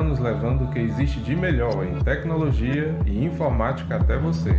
Anos levando o que existe de melhor em tecnologia e informática até você.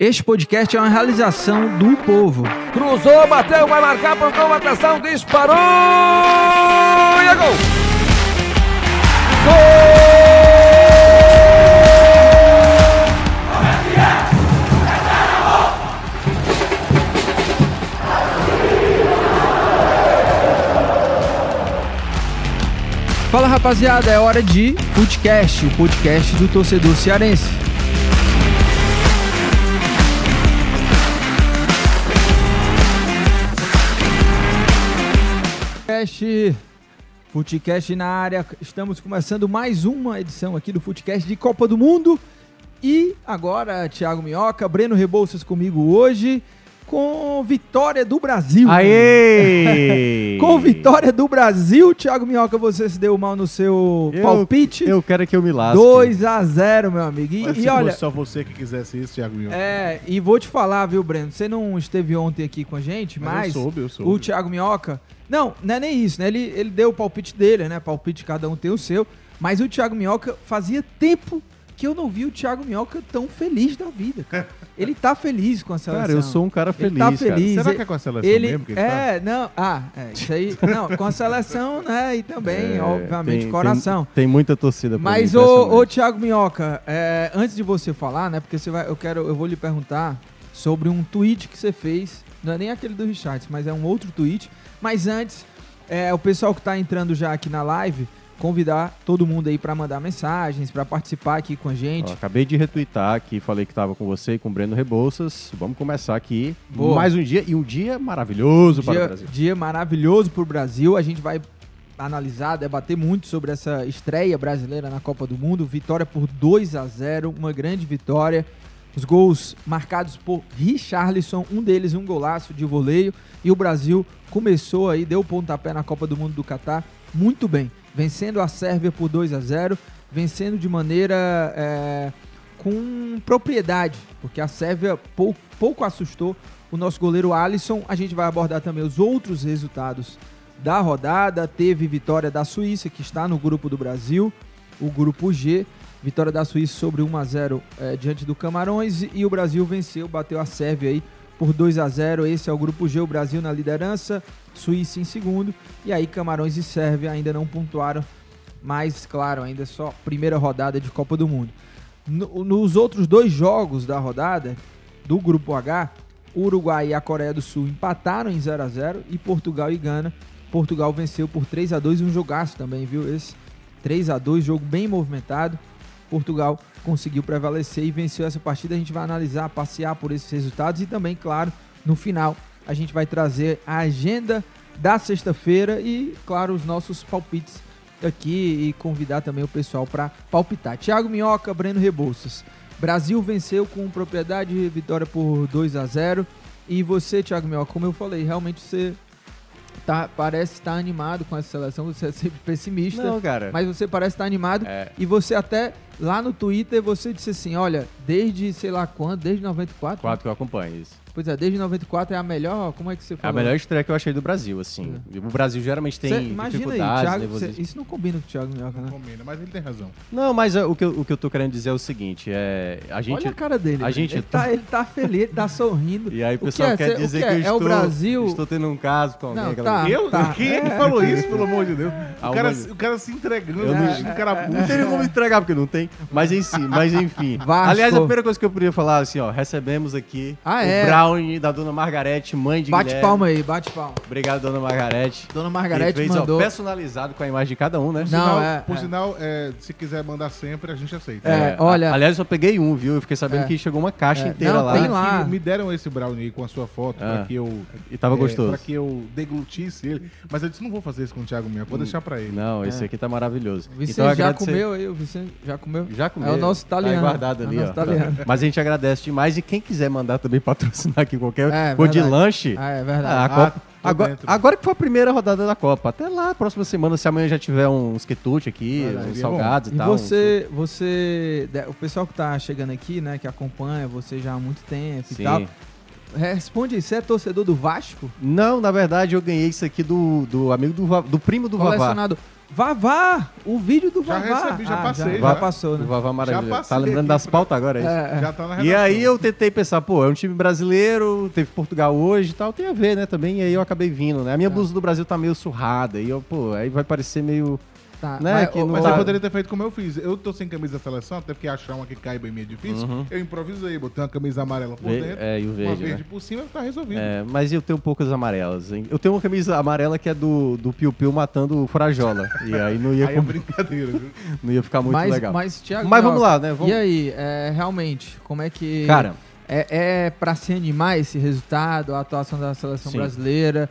Este podcast é uma realização do povo. Cruzou, bateu, vai marcar, pontou, atenção, disparou! E é gol! Fala rapaziada, é hora de Footcast, o podcast do torcedor cearense. Footcast na área. Estamos começando mais uma edição aqui do Footcast de Copa do Mundo. E agora, Thiago Minhoca, Breno Rebouças comigo hoje com vitória do Brasil. Aê! com vitória do Brasil, Thiago Minhoca, você se deu mal no seu Eu- palpite. Eu quero que eu me lasque. 2 a 0 meu amigo. E, Mas e se olha, fosse só você que quisesse isso, Thiago Minhoca. é, e vou te falar, viu, Breno? Você não esteve ontem aqui com a gente, Mas eu mas, soube, eu soube. o Thiago Minhoca. Não, não é nem isso, né? Ele, ele deu o palpite dele, né? Palpite, cada um tem o seu. Mas o Thiago Minhoca fazia tempo que eu não vi o Thiago Minhoca tão feliz da vida. cara. Ele tá feliz com a seleção. Cara, eu sou um cara Ele feliz, tá cara. feliz. Será Ele- que é com a seleção ele, mesmo que ele É, não. Ah, é, isso aí. Não, com a seleção, né? E também, É, obviamente, tem- coração. Tem, tem muita torcida por Mas, mim, ô, ô impressionante. Thiago Minhoca, é, antes de você falar, né? Porque você vai, eu quero, eu vou lhe perguntar sobre um tweet que você fez. Não é nem aquele do Richards, mas é um outro tweet. Mas antes, é, o pessoal que tá entrando já aqui na live, convidar todo mundo aí para mandar mensagens, para participar aqui com a gente. Ó, acabei de retweetar aqui, falei que estava com você e com o Breno Rebouças. Vamos começar aqui Boa. mais um dia e um dia maravilhoso para o dia, Brasil. dia maravilhoso para o Brasil. A gente vai analisar, debater muito sobre essa estreia brasileira na Copa do Mundo. Vitória por 2 a 0 uma grande vitória. Os gols marcados por Richarlison, um deles um golaço de voleio. E o Brasil começou aí, deu o pontapé na Copa do Mundo do Catar muito bem. Vencendo a Sérvia por 2 a 0 vencendo de maneira é, com propriedade, porque a Sérvia pouco, pouco assustou o nosso goleiro Alisson. A gente vai abordar também os outros resultados da rodada. Teve vitória da Suíça, que está no grupo do Brasil, o grupo G. Vitória da Suíça sobre 1 a 0 é, diante do Camarões e o Brasil venceu, bateu a Sérvia aí por 2 a 0. Esse é o grupo G, o Brasil na liderança, Suíça em segundo e aí Camarões e Sérvia ainda não pontuaram, mas claro, ainda só primeira rodada de Copa do Mundo. No, nos outros dois jogos da rodada do grupo H, Uruguai e a Coreia do Sul empataram em 0 a 0 e Portugal e Gana Portugal venceu por 3 a 2 um jogaço também, viu? Esse 3 a 2 jogo bem movimentado. Portugal conseguiu prevalecer e venceu essa partida. A gente vai analisar, passear por esses resultados e também, claro, no final a gente vai trazer a agenda da sexta-feira e, claro, os nossos palpites aqui e convidar também o pessoal para palpitar. Thiago Minhoca, Breno Rebouças. Brasil venceu com propriedade, vitória por 2 a 0. E você, Thiago Minhoca, como eu falei, realmente você tá, parece estar animado com essa seleção, você é sempre pessimista. Não, cara. Mas você parece estar animado. É. E você até, lá no Twitter, você disse assim, olha, desde sei lá quando, desde 94? Quatro que eu acompanho isso. Pois é, desde 94 é a melhor, como é que você É a falou? melhor estreia que eu achei do Brasil, assim. O Brasil geralmente tem Cê imagina aí, dificuldades, Thiago, cê- isso não combina com o Thiago Minhoca, né? Combina, mas ele tem razão. Não, mas é, o, que eu, o que eu tô querendo dizer é o seguinte, é... A gente, Olha a cara dele. A gente... ele, tá, ele tá feliz, ele tá sorrindo. E aí o que pessoal é? quer Cê- o dizer que que, é? eu É estou, o Brasil- estou tendo um caso com alguém. Não, aquela- tá. Eu? tá. Quem é que É. falou isso, pelo amor de Deus? O cara, o cara se entregando, Eu não- deixando o cara Não tem como entregar, porque não tem. Mas, em si, mas enfim. Vasco. Aliás, a primeira coisa que eu podia falar, assim, ó, recebemos aqui Ah, o é? brownie da dona Margarete, mãe de Bate Guilherme. palma aí, bate palma. Obrigado, dona Margarete. Dona Margarete fez, ó, mandou. personalizado com a imagem de cada um, né? Não, Sinal- é- por é. sinal, é, se quiser mandar sempre, a gente aceita. É, olha- a- Aliás, eu só peguei um, viu? Eu fiquei sabendo É. que chegou uma caixa É, inteira não, lá. tem Que lá. Me deram esse brownie aí com a sua foto Ah. pra que eu. E tava é, gostoso. Pra que eu deglutisse ele. Mas eu disse: não vou fazer isso com o Thiago Minha, vou deixar pra ele. Não, esse É. aqui tá maravilhoso. O Vicente Então, já agradecer- comeu aí, o Vicente já comeu? Já comeu. É o nosso italiano. Tá guardado É o ali, ó. Italiano. Mas a gente agradece demais. E quem quiser mandar também patrocinar aqui qualquer É, coisa de lanche. Ah, é verdade. a Ah, Copa- tô agora, agora que foi a primeira rodada da Copa. Até lá, próxima semana, se amanhã já tiver uns quitute aqui, Verdade, uns salgados e, E tal. você, você, de- o pessoal que tá chegando aqui, né, que acompanha você já há muito tempo Sim. e tal, responde aí, você é torcedor do Vasco? Não, na verdade, eu ganhei isso aqui do, do amigo do, do primo do Vavá. Vavá! O vídeo do Já Vavá. recebi, já Ah, passei, Já, já. passou, Do né? Vavá maravilhoso. passei Tá lembrando das pautas agora, é isso? É, é. Já tá na E redação. aí eu tentei pensar, pô, é um time brasileiro, teve Portugal hoje e tal, tem a ver, né, também, e aí eu acabei vindo, né? A minha blusa do Brasil tá meio surrada, e eu, pô, aí vai parecer meio... Tá, Né, mas, que não Mas eu poderia ter feito como eu fiz. Eu tô sem camisa da seleção, até porque achar uma que caiba em mim é difícil. Uhum. Eu improvisei, botei uma camisa amarela por Ve- dentro, é, e o uma verde, verde né? por cima, tá resolvido. É, mas eu tenho poucas amarelas, hein? Eu tenho uma camisa amarela que é do, do Piu Piu matando o Frajola, e aí não ia, Aí é brincadeira, viu? não ia ficar muito mas, legal. mas, Thiago, Mas vamos lá, né? Vamos- E aí, é, realmente, como é que... Cara, É, é para se animar esse resultado, a atuação da seleção Sim. brasileira.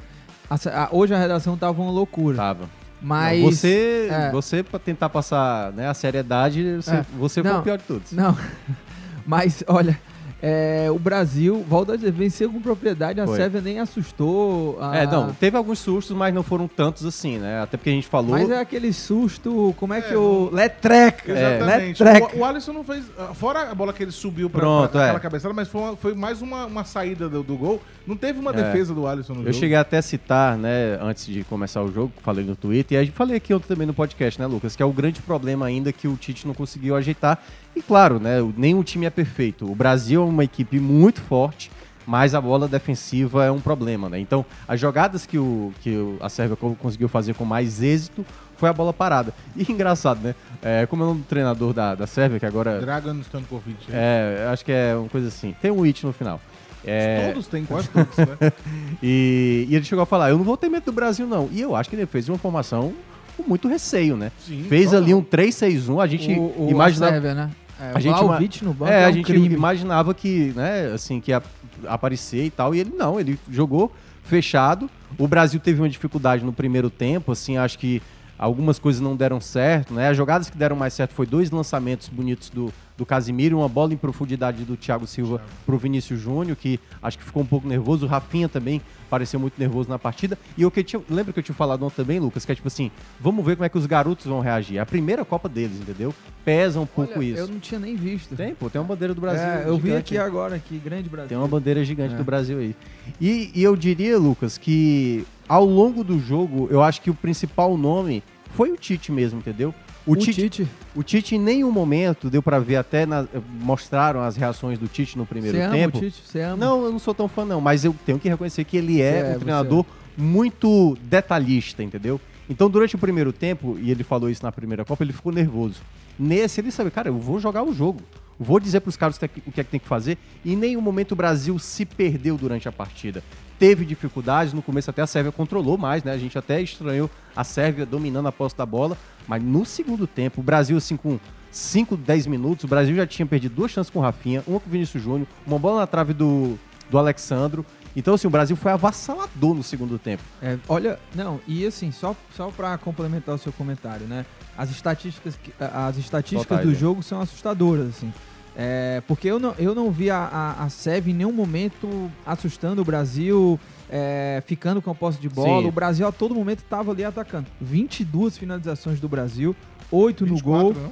A a- hoje a redação tava uma loucura. tava. Mas. Não, você, é. você para tentar passar né, a seriedade, você, É. você foi Não. o pior de todos. Não. Mas, olha, é, o Brasil, volta a venceu com propriedade, a Foi. Sérvia nem assustou. a- É, não, teve alguns sustos, mas não foram tantos assim, né? Até porque a gente falou. Mas é aquele susto, como é que É, o. Letreca! Exatamente. Letreca! O, o Alisson não fez. ah, Fora a bola que ele subiu pra, Pronto, pra aquela é. cabeçada, mas foi, uma- foi mais uma, uma saída do, do gol. Não teve uma É. defesa do Alisson no Eu jogo. cheguei até a citar, né, antes de começar o jogo, falei no Twitter, e a gente falei aqui ontem também no podcast, né, Lucas, que é o grande problema ainda que o Tite não conseguiu ajeitar. E claro, né, o- nenhum time é perfeito. O Brasil é uma equipe muito forte, mas a bola defensiva é um problema, né? Então, as jogadas que, o, que a Sérvia co- conseguiu fazer com mais êxito foi a bola parada. E engraçado, né? É, como é o nome do treinador da, da Sérvia, que agora. Dragan Stankovic. É, acho que é uma coisa assim. Tem um it no final. É, Todos têm, quase todos, né? e, e ele chegou a falar: Eu não vou ter medo do Brasil, não. E eu acho que ele fez uma formação com muito receio, né? Sim, Fez ali um 3-6-1, a gente O- o- imaginava... a Sérvia, né? É, a gente, no banco é, é a um gente crime. imaginava que, né, assim, que ia aparecer e tal, e ele não, ele jogou fechado. O Brasil teve uma dificuldade no primeiro tempo, assim, acho que algumas coisas não deram certo, né? As jogadas que deram mais certo foi dois lançamentos bonitos do, do Casimiro, uma bola em profundidade do Thiago Silva pro Vinícius Júnior, que acho que ficou um pouco nervoso. O Rafinha também pareceu muito nervoso na partida. E o que tinha, lembra que eu tinha falado ontem também, Lucas, que é tipo assim, vamos ver como é que os garotos vão reagir. É a primeira Copa deles, entendeu? Pesa um pouco Olha, isso. Eu não tinha nem visto. Tem, pô, tem uma bandeira do Brasil. É, eu vi aqui agora, aqui, grande Brasil. Tem uma bandeira gigante É. do Brasil aí. E, e eu diria, Lucas, que ao longo do jogo, eu acho que o principal nome foi o Tite mesmo, entendeu? O Tite? O Tite em nenhum momento deu pra ver, até na- mostraram as reações do Tite no primeiro Você ama tempo. o Tite? Você ama? Não, eu não sou tão fã não, mas eu tenho que reconhecer que ele é é, um treinador muito detalhista, entendeu? Então, durante o primeiro tempo, e ele falou isso na primeira Copa, ele ficou nervoso. Nesse, ele sabe, cara, eu vou jogar o jogo. Vou dizer pros caras o que é que- o que é que tem que fazer. E em nenhum momento o Brasil se perdeu durante a partida. Teve dificuldades, no começo até a Sérvia controlou mais, né? A gente até estranhou a Sérvia dominando a posse da bola. Mas no segundo tempo, o Brasil, assim, com 5, 10 minutos, o Brasil já tinha perdido duas chances com o Rafinha, uma com o Vinícius Júnior, uma bola na trave do, do Alexandro. Então, assim, o Brasil foi avassalador no segundo tempo. É, olha, não, e assim, só, só para complementar o seu comentário, né? As estatísticas, as estatísticas Totais, do né? jogo são assustadoras, assim. É, porque eu não, eu não vi a, a, a Sérvia em nenhum momento assustando o Brasil, é, ficando com a posse de bola. Sim. O Brasil a todo momento estava ali atacando. 22 finalizações do Brasil, 8 no 24, gol. não?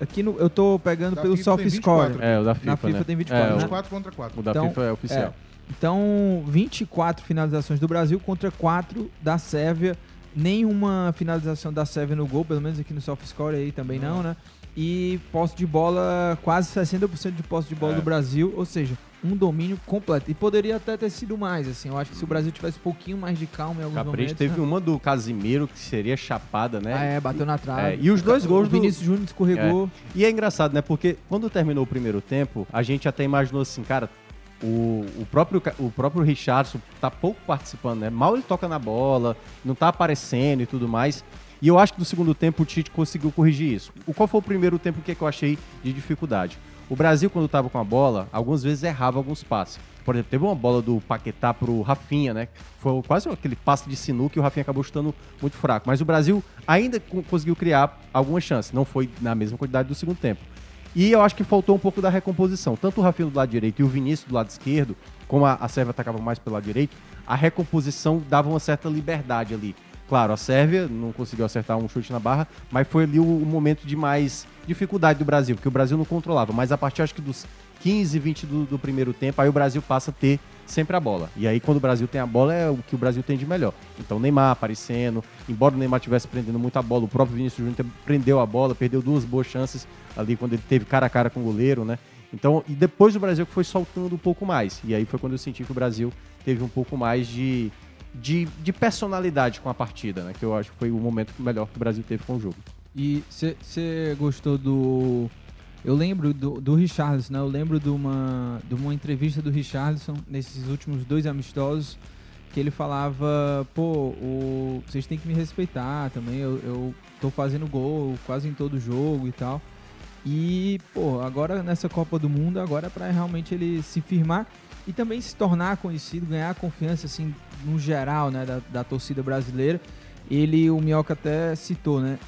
Aqui no, eu tô pegando Da pelo soft score. 24. É, o da FIFA, Na FIFA né? tem 24, É, né? o- 24 contra 4. O da FIFA é oficial. Então, 24 finalizações do Brasil contra 4 da Sérvia. Nenhuma finalização da Sérvia no gol, pelo menos aqui no soft score aí também não, né? E posse de bola, quase 60% de posse de bola É. do Brasil, ou seja, um domínio completo. E poderia até ter sido mais, assim. Eu acho que se o Brasil tivesse um pouquinho mais de calma em alguns Capricho momentos... teve né? uma do Casimiro que seria chapada, né? Ah, é, bateu na trave. É, e os dois O gols do Vinícius Júnior escorregou. É. E é engraçado, né? Porque quando terminou o primeiro tempo, a gente até imaginou assim, cara, o, o próprio o próprio Richardson tá pouco participando, né? Mal ele toca na bola, não tá aparecendo e tudo mais. E eu acho que no segundo tempo o Tite conseguiu corrigir isso. O qual foi o primeiro tempo que, é eu achei de dificuldade? O Brasil, quando tava com a bola, algumas vezes errava alguns passes. Por exemplo, teve uma bola do Paquetá pro Rafinha, né? Foi quase aquele passe de sinuca que o Rafinha acabou chutando muito fraco. Mas o Brasil ainda co- conseguiu criar algumas chances. Não foi na mesma quantidade do segundo tempo. E eu acho que faltou um pouco da recomposição. Tanto o Rafinha do lado direito e o Vinícius do lado esquerdo, como a, a Sérvia atacava mais pelo lado direito, a recomposição dava uma certa liberdade ali. Claro, a Sérvia não conseguiu acertar um chute na barra, mas foi ali o, o momento de mais dificuldade do Brasil, porque o Brasil não controlava. Mas a partir, acho que dos 15, 20 do, do primeiro tempo, aí o Brasil passa a ter sempre a bola. E aí, quando o Brasil tem a bola, é o que o Brasil tem de melhor. Então, Neymar aparecendo, embora o Neymar tivesse prendendo muito a bola, o próprio Vinícius Júnior prendeu a bola, perdeu duas boas chances ali quando ele teve cara a cara com o goleiro, né? Então, e depois o Brasil que foi soltando um pouco mais. E aí foi quando eu senti que o Brasil teve um pouco mais de, de, de personalidade com a partida, né? Que eu acho que foi o momento melhor que o Brasil teve com o jogo. E você gostou do. Eu lembro do, do Richarlison, né? Eu lembro de uma, de uma entrevista do Richarlison nesses últimos dois amistosos que ele falava, pô, o, vocês têm que me respeitar também, eu, eu tô fazendo gol quase em todo jogo e tal. E, pô, agora nessa Copa do Mundo, agora é pra realmente ele se firmar e também se tornar conhecido, ganhar confiança, assim, no geral, né, da, da torcida brasileira. Ele, o Minhoca até citou, né,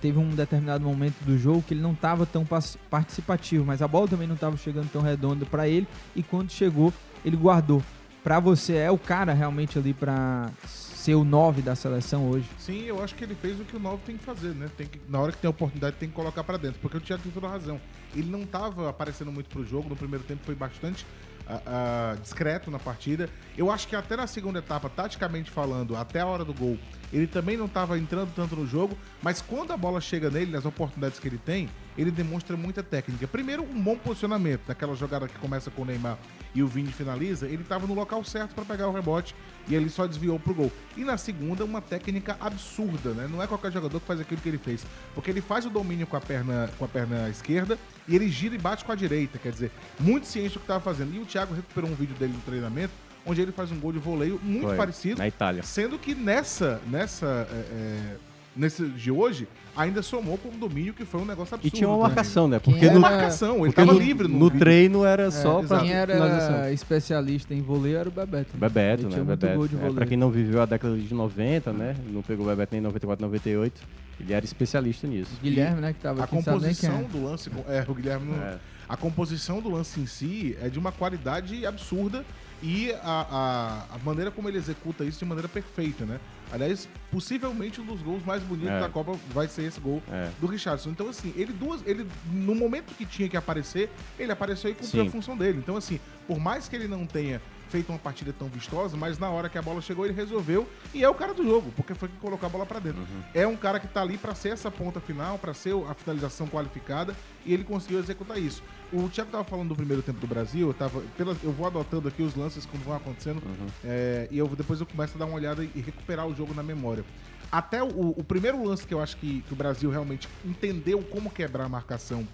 teve um determinado momento do jogo que ele não estava tão participativo, mas a bola também não estava chegando tão redonda para ele e quando chegou, ele guardou. Pra você é o cara realmente ali pra ser o 9 da seleção hoje? Sim, eu acho que ele fez o que o Novo tem que fazer, né? Tem que, na hora que tem a oportunidade, tem que colocar pra dentro. Porque o Thiago tem toda razão. Ele não tava aparecendo muito pro jogo, no primeiro tempo foi bastante ah, discreto na partida. Eu acho que até na segunda etapa, taticamente falando, até a hora do gol, ele também não tava entrando tanto no jogo, mas quando a bola chega nele, nas oportunidades que ele tem, ele demonstra muita técnica. Primeiro, um bom posicionamento, daquela jogada que começa com o Neymar e o Vini finaliza, ele tava no local certo para pegar o rebote e ele só desviou pro gol. E na segunda, uma técnica absurda, né? Não é qualquer jogador que faz aquilo que ele fez, porque ele faz o domínio com a perna com a perna esquerda e ele gira e bate com a direita, quer dizer, muito ciente do que tava fazendo. E o Thiago recuperou um vídeo dele no treinamento onde ele faz um gol de voleio muito Foi, parecido, na Itália. sendo que nessa nessa é, é, nesse de hoje, ainda somou com um domínio que foi um negócio E absurdo. tinha uma também. marcação, né? Quem Porque era- no, marcação, ele porque tava no, livre no no treino era só É, pra Quem finalização. era especialista em vôlei era o Bebeto. Bebeto, Ele né? Bebeto. de É, pra quem não viveu a década de 90, né? Não pegou o Bebeto nem em 94, 98. Ele era especialista nisso. Guilherme, né, que tava A quem composição é. do lance. É, o Guilherme não. É. A composição do lance em si é de uma qualidade absurda e a, a, a maneira como ele executa isso de maneira perfeita, né? Aliás, possivelmente um dos gols mais bonitos É. da Copa vai ser esse gol É. do Richardson. Então, assim, ele duas. Ele, no momento que tinha que aparecer, ele apareceu e cumpriu Sim. a função dele. Então, assim, por mais que ele não tenha feito uma partida tão vistosa, mas na hora que a bola chegou, ele resolveu e é o cara do jogo, porque foi que colocou a bola pra dentro. Uhum. É um cara que tá ali pra ser essa ponta final, pra ser a finalização qualificada e ele conseguiu executar isso. O Thiago tava falando do primeiro tempo do Brasil, eu tava pela, eu vou adotando aqui os lances como vão acontecendo Uhum. é, e eu depois eu começo a dar uma olhada e recuperar o jogo na memória. Até o, o primeiro lance que eu acho que, que o Brasil realmente entendeu como quebrar a marcação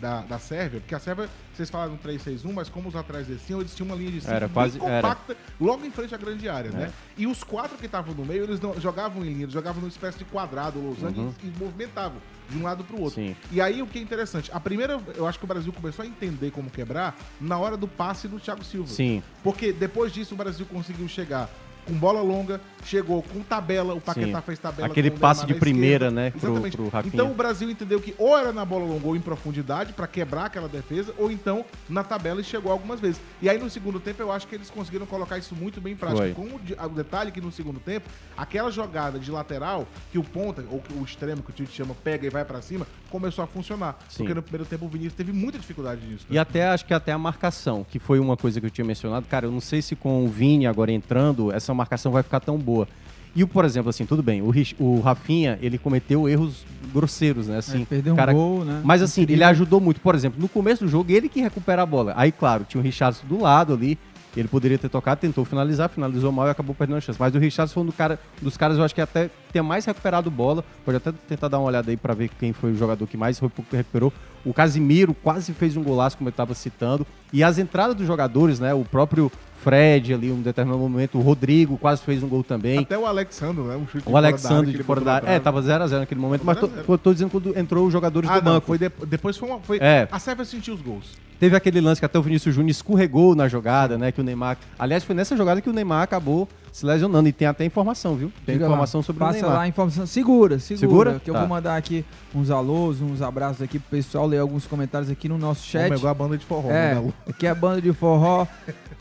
da, da Sérvia, porque a Sérvia, vocês falaram 3-6-1, mas como os atrás desciam, eles tinham uma linha de cinco Era bem quase- era. compacta, logo em frente à grande área, É. né? E os quatro que estavam no meio, eles não jogavam em linha, eles jogavam numa espécie de quadrado, losango, Uhum. e, e movimentavam de um lado pro outro. Sim. E aí o que é interessante, a primeira, eu acho que o Brasil começou a entender como quebrar na hora do passe do Thiago Silva. Sim. Porque depois disso o Brasil conseguiu chegar com bola longa, chegou com tabela, o Paquetá Sim. fez tabela Aquele passe de primeira, esquerda. né, pro- Exatamente. pro. Então o Brasil entendeu que ou era na bola longa ou em profundidade pra quebrar aquela defesa, ou então na tabela e chegou algumas vezes. E aí no segundo tempo eu acho que eles conseguiram colocar isso muito bem em prática. Foi. Com o, de- o detalhe que no segundo tempo, aquela jogada de lateral que o ponta, ou o extremo que o Tite chama, pega e vai pra cima, começou a funcionar. Sim. Porque no primeiro tempo o Vinícius teve muita dificuldade nisso. E até acho que até a marcação, que foi uma coisa que eu tinha mencionado. Cara, eu não sei se com o Vini agora entrando, essa marcação vai ficar tão boa. E, o, por exemplo, assim, tudo bem, o, Rich- o Rafinha, ele cometeu erros grosseiros, né? Assim, É, perdeu um cara- gol, né? Mas assim, Incrível. ele ajudou muito. Por exemplo, no começo do jogo, ele que recupera a bola. Aí, claro, tinha o Richardson do lado ali. Ele poderia ter tocado, tentou finalizar, finalizou mal e acabou perdendo a chance. Mas o Richardson foi um do cara, dos caras, eu acho que até tem mais recuperado bola. Pode até tentar dar uma olhada aí pra ver quem foi o jogador que mais recu- recuperou. O Casimiro quase fez um golaço, como eu estava citando. E as entradas dos jogadores, né? O próprio Fred ali, um determinado momento. O Rodrigo quase fez um gol também. Até o Alexandre, né? Um chute O Alexandre de fora da área. É, tava 0x0 naquele momento, mas tô, 0 a 0. tô, tô dizendo quando entrou os jogadores Ah, do não, banco. foi de- depois foi, uma, foi É. A Sérvia sentiu os gols. Teve aquele lance que até o Vinícius Júnior escorregou na jogada, né? Que o Neymar. Aliás, foi nessa jogada que o Neymar acabou se lesionando. E tem até informação, viu? Tem Diga informação lá. sobre Passa o Neymar. lá a informação. Segura, segura. Segura? Que eu Tá. vou mandar aqui uns alôs, uns abraços aqui pro pessoal, ler alguns comentários aqui no nosso chat. Vamos igual a banda de forró, É, né, aqui é a banda de forró.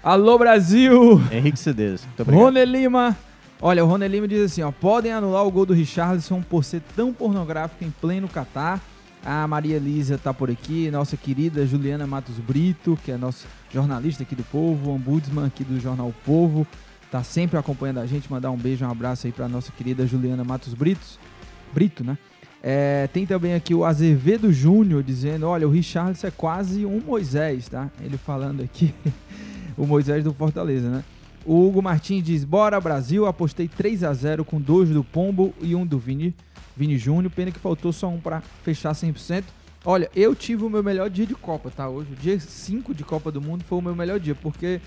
Alô, Brasil! Henrique Cedes. Muito obrigado. Rony Lima. Olha, o Rony Lima diz assim, ó, podem anular o gol do Richarlison por ser tão pornográfico em pleno Catar. A Maria Elisa tá por aqui, nossa querida Juliana Matos Brito, que é nossa jornalista aqui do Povo, ombudsman aqui do Jornal o Povo, tá sempre acompanhando a gente, mandar um beijo, um abraço aí pra nossa querida Juliana Matos Britos, Brito, né? É, tem também aqui o Azevedo Júnior dizendo, olha, o Richarlison é quase um Moisés, tá? Ele falando aqui, o Moisés do Fortaleza, né? O Hugo Martins diz: Bora Brasil, apostei 3 a 0 com dois do Pombo e um do Vini, Vini Júnior. Pena que faltou só um pra fechar 100%. Olha, eu tive o meu melhor dia de Copa, tá? Hoje, dia 5 de Copa do Mundo foi o meu melhor dia, porque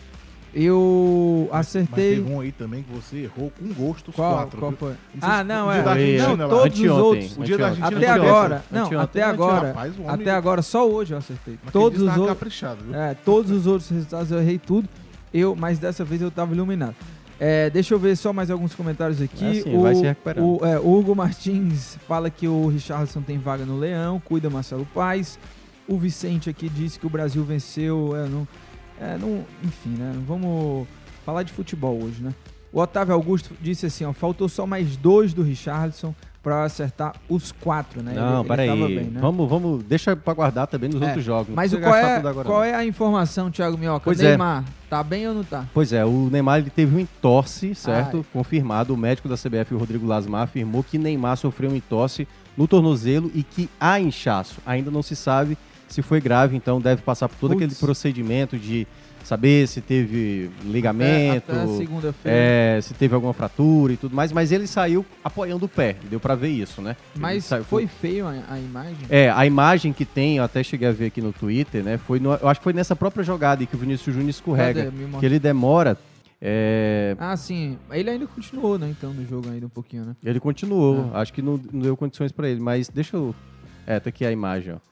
eu Mas acertei. teve um aí também que você errou com gosto os Qual- quatro. qual foi? Ah, não, o é. dia da Argentina Não, todos os Anteontem, outros. O dia da. Argentina Até foi agora, não, Anteontem. até agora, Rapaz, o homem- até agora só hoje eu acertei. Mas Todos os outros, é, todos os outros resultados eu errei tudo. Eu, mas dessa vez eu tava iluminado. É, deixa eu ver só mais alguns comentários aqui. É, sim, vai se recuperando. o, é, o Hugo Martins fala que o Richardson tem vaga no Leão, cuida Marcelo Paes. O Vicente aqui disse que o Brasil venceu. É, não, é, não, enfim, né? Não vamos falar de futebol hoje, né? O Otávio Augusto disse assim: ó, faltou só mais dois do Richardson pra acertar os quatro, né? Não, Ele- peraí. ele tava bem, né? Vamos, vamos. Deixa pra guardar também nos É, outros jogos. Mas qual, é, agora, qual não. é a informação, Thiago Minhoca? Pois é. Neymar, tá bem ou não tá? Pois é, o Neymar ele teve um entorse, certo? Ai. Confirmado. O médico da CBF, o Rodrigo Lasmar, afirmou que Neymar sofreu um entorse no tornozelo e que há inchaço. Ainda não se sabe se foi grave, então deve passar por todo Putz. aquele procedimento de saber se teve ligamento, Até, até é, se teve alguma fratura e tudo mais, mas ele saiu apoiando o pé, deu pra ver isso, né? Mas saiu- foi feio a, a imagem? é, a imagem que tem, eu até cheguei a ver aqui no Twitter, né? Foi no- eu acho que foi nessa própria jogada que o Vinícius Júnior escorrega. Que ele demora. É, Ah, sim. Ele ainda continuou, né? Então, no jogo ainda um pouquinho, né? Ele continuou, acho que não, não deu condições pra ele, mas deixa eu. É, tá aqui a imagem, ó.